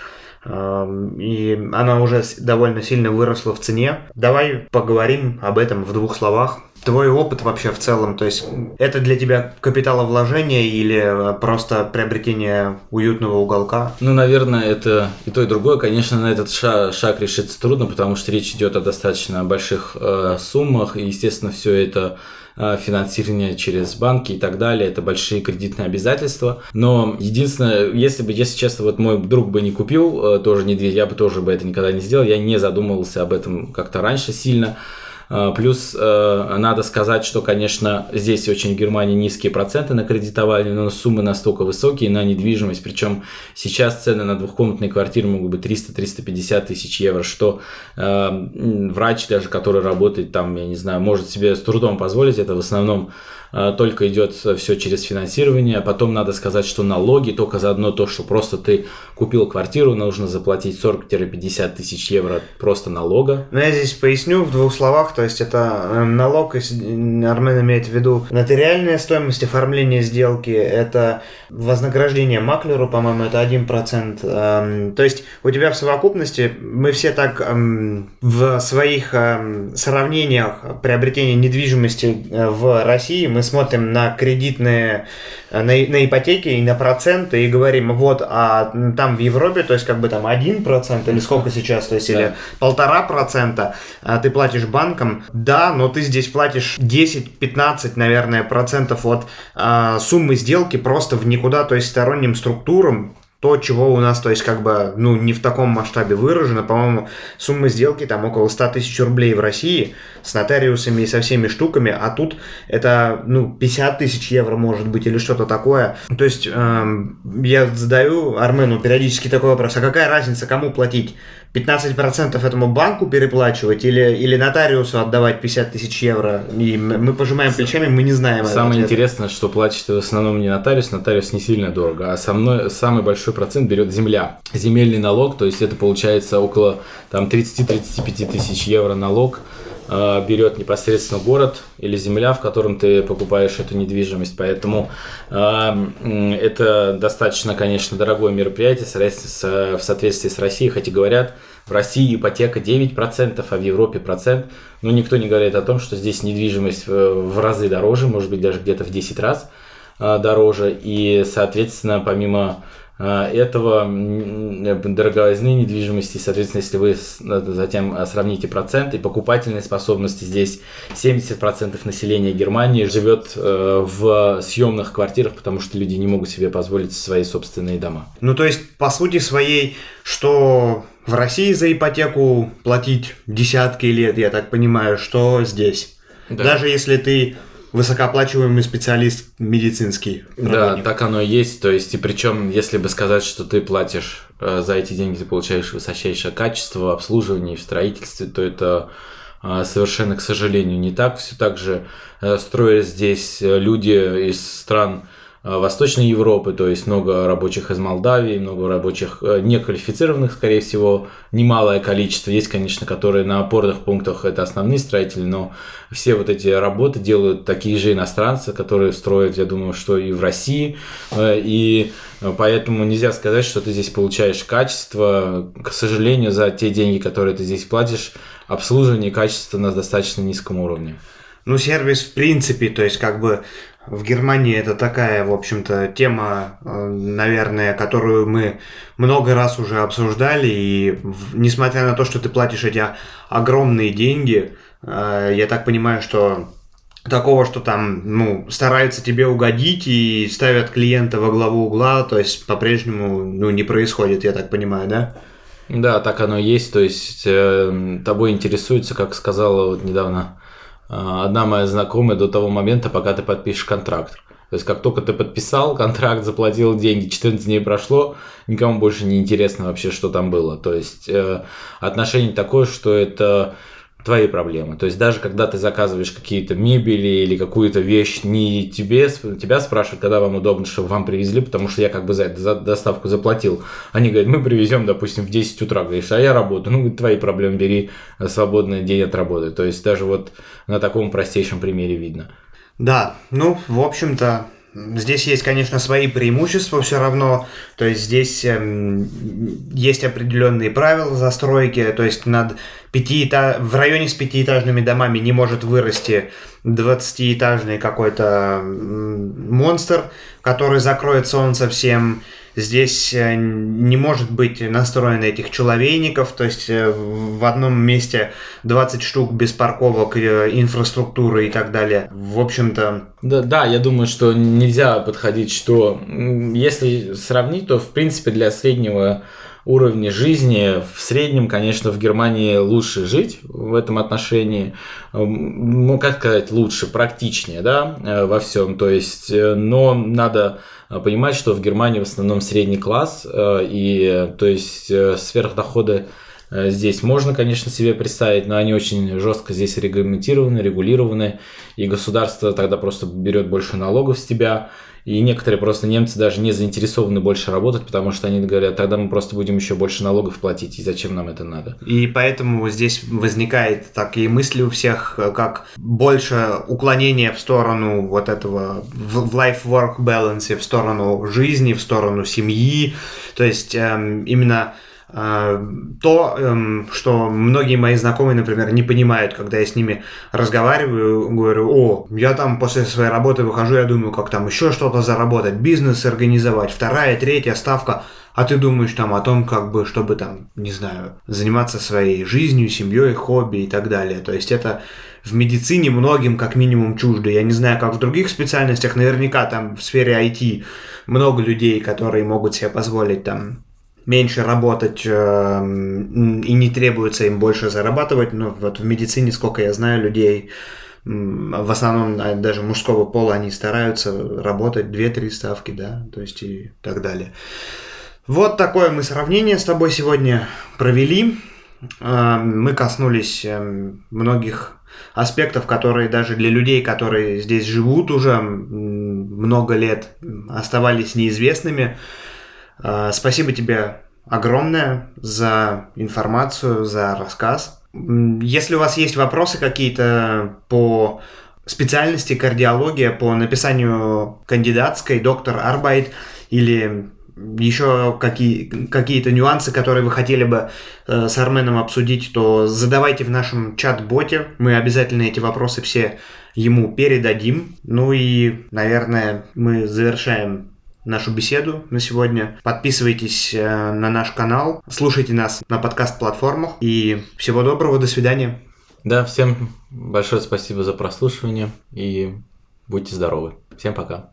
и она уже довольно сильно выросла в цене. Давай поговорим об этом в двух словах. Твой опыт вообще в целом, то есть это для тебя капиталовложение или просто приобретение уютного уголка? Ну, наверное, это и то, и другое. Конечно, на этот шаг, решиться трудно, потому что речь идет о достаточно больших э, суммах, и, естественно, все это финансирование через банки и так далее, это большие кредитные обязательства. Но единственное, если бы, если честно, вот мой друг бы не купил э, тоже недвижимость, я бы тоже бы это никогда не сделал, я не задумывался об этом как-то раньше сильно. А, плюс э, надо сказать, что, конечно, здесь очень в Германии низкие проценты на кредитование, но суммы настолько высокие на недвижимость. Причем сейчас цены на двухкомнатные квартиры могут быть 300-350 тысяч евро, что э, врач даже, который работает там, я не знаю, может себе с трудом позволить. Это в основном только идет все через финансирование. Потом надо сказать, что налоги только за одно то, что просто ты купил квартиру, нужно заплатить 40-50 тысяч евро просто налога. Ну, я здесь поясню в двух словах. То есть это э, налог, Армен имеет в виду нотариальная стоимость оформления сделки, это вознаграждение маклеру, по-моему, это 1%. Эм, то есть у тебя в совокупности, мы все так эм, в своих эм, сравнениях приобретения недвижимости э, в России, мы мы смотрим на кредитные, э, на, на ипотеки и на проценты и говорим, вот, а там в Европе, то есть как бы там 1% или сколько сейчас, то есть да. или полтора процента а ты платишь банкам, да, но ты здесь платишь 10-15, наверное, процентов от а, суммы сделки просто в никуда, то есть сторонним структурам, то, чего у нас, то есть, как бы, ну, не в таком масштабе выражено. По-моему, сумма сделки там около 100 тысяч рублей в России с нотариусами и со всеми штуками, а тут это, ну, 50 тысяч евро может быть или что-то такое. То есть, эм, я задаю Армену периодически такой вопрос, а какая разница, кому платить? 15% этому банку переплачивать или, или нотариусу отдавать 50 тысяч евро. И мы пожимаем плечами, мы не знаем. Самое интересное, что платит в основном не нотариус, нотариус не сильно дорого, а со мной самый большой процент берет земля. Земельный налог, то есть это получается около там 30-35 тысяч евро налог берет непосредственно город или земля, в котором ты покупаешь эту недвижимость. Поэтому э, это достаточно, конечно, дорогое мероприятие в соответствии с Россией, хотя говорят, в России ипотека 9%, а в Европе процент. Но никто не говорит о том, что здесь недвижимость в разы дороже, может быть даже где-то в 10 раз э, дороже. И, соответственно, помимо этого дороговизны недвижимости, соответственно, если вы затем а, сравните процент и покупательной способности, здесь 70% населения Германии живет э, в съемных квартирах, потому что люди не могут себе позволить свои собственные дома. Ну, то есть, по сути своей, что в России за ипотеку платить десятки лет, я так понимаю, что здесь. Да. Даже если ты высокооплачиваемый специалист медицинский. Да, так оно и есть. То есть, и причем, если бы сказать, что ты платишь э, за эти деньги, ты получаешь высочайшее качество в обслуживании, в строительстве, то это э, совершенно, к сожалению, не так. Все так же э, строят здесь э, люди из стран Восточной Европы, то есть много рабочих из Молдавии, много рабочих э, неквалифицированных, скорее всего, немалое количество. Есть, конечно, которые на опорных пунктах это основные строители, но все вот эти работы делают такие же иностранцы, которые строят, я думаю, что и в России. Э, и поэтому нельзя сказать, что ты здесь получаешь качество. К сожалению, за те деньги, которые ты здесь платишь, обслуживание и качество на достаточно низком уровне. Ну, сервис в принципе, то есть как бы в Германии это такая, в общем-то, тема, э, наверное, которую мы много раз уже обсуждали. И несмотря на то, что ты платишь эти огромные деньги, э, я так понимаю, что такого, что там, ну, стараются тебе угодить и ставят клиента во главу угла, то есть по-прежнему, ну, не происходит, я так понимаю, да? Да, так оно есть, то есть э, тобой интересуется, как сказала вот недавно одна моя знакомая до того момента, пока ты подпишешь контракт. То есть, как только ты подписал контракт, заплатил деньги, 14 дней прошло, никому больше не интересно вообще, что там было. То есть, э, отношение такое, что это твои проблемы. То есть даже когда ты заказываешь какие-то мебели или какую-то вещь, не тебе, тебя спрашивают, когда вам удобно, чтобы вам привезли, потому что я как бы за, это, за доставку заплатил. Они говорят, мы привезем, допустим, в 10 утра. Говоришь, а я работаю. Ну, твои проблемы, бери свободный день от работы. То есть даже вот на таком простейшем примере видно. Да, ну, в общем-то, Здесь есть, конечно, свои преимущества все равно. То есть здесь эм, есть определенные правила застройки. То есть над пятиэтаж... в районе с пятиэтажными домами не может вырасти 20-этажный какой-то монстр, который закроет солнце всем. Здесь э, не может быть настроено этих человейников, то есть э, в одном месте 20 штук без парковок, э, инфраструктуры и так далее. В общем-то... Да, да, я думаю, что нельзя подходить, что если сравнить, то в принципе для среднего уровня жизни в среднем, конечно, в Германии лучше жить в этом отношении. Ну, как сказать, лучше, практичнее, да, во всем. То есть, но надо а, понимать, что в Германии в основном средний класс, э, и то есть э, сверхдоходы э, здесь можно, конечно, себе представить, но они очень жестко здесь регламентированы, регулированы, и государство тогда просто берет больше налогов с тебя, и некоторые просто немцы даже не заинтересованы больше работать, потому что они говорят, тогда мы просто будем еще больше налогов платить, и зачем нам это надо. И поэтому здесь возникает такие мысли у всех, как больше уклонение в сторону вот этого в life-work balance, в сторону жизни, в сторону семьи. То есть эм, именно то, эм, что многие мои знакомые, например, не понимают, когда я с ними разговариваю, говорю, о, я там после своей работы выхожу, я думаю, как там еще что-то заработать, бизнес организовать, вторая, третья ставка, а ты думаешь там о том, как бы, чтобы там, не знаю, заниматься своей жизнью, семьей, хобби и так далее. То есть это в медицине многим как минимум чуждо. Я не знаю, как в других специальностях, наверняка там в сфере IT много людей, которые могут себе позволить там меньше работать э, и не требуется им больше зарабатывать. Но вот в медицине, сколько я знаю людей, в основном а, даже мужского пола, они стараются работать 2-3 ставки, да, то есть и так далее. Вот такое мы сравнение с тобой сегодня провели. Э, мы коснулись э, многих аспектов, которые даже для людей, которые здесь живут уже много лет, оставались неизвестными. А, спасибо тебе огромное за информацию, за рассказ. Если у вас есть вопросы какие-то по специальности кардиология, по написанию кандидатской, доктор Арбайт или еще какие, какие-то нюансы, которые вы хотели бы э, с Арменом обсудить, то задавайте в нашем чат-боте. Мы обязательно эти вопросы все ему передадим. Ну и, наверное, мы завершаем нашу беседу на сегодня. Подписывайтесь э, на наш канал, слушайте нас на подкаст-платформах и всего доброго, до свидания. Да, всем большое спасибо за прослушивание и будьте здоровы. Всем пока.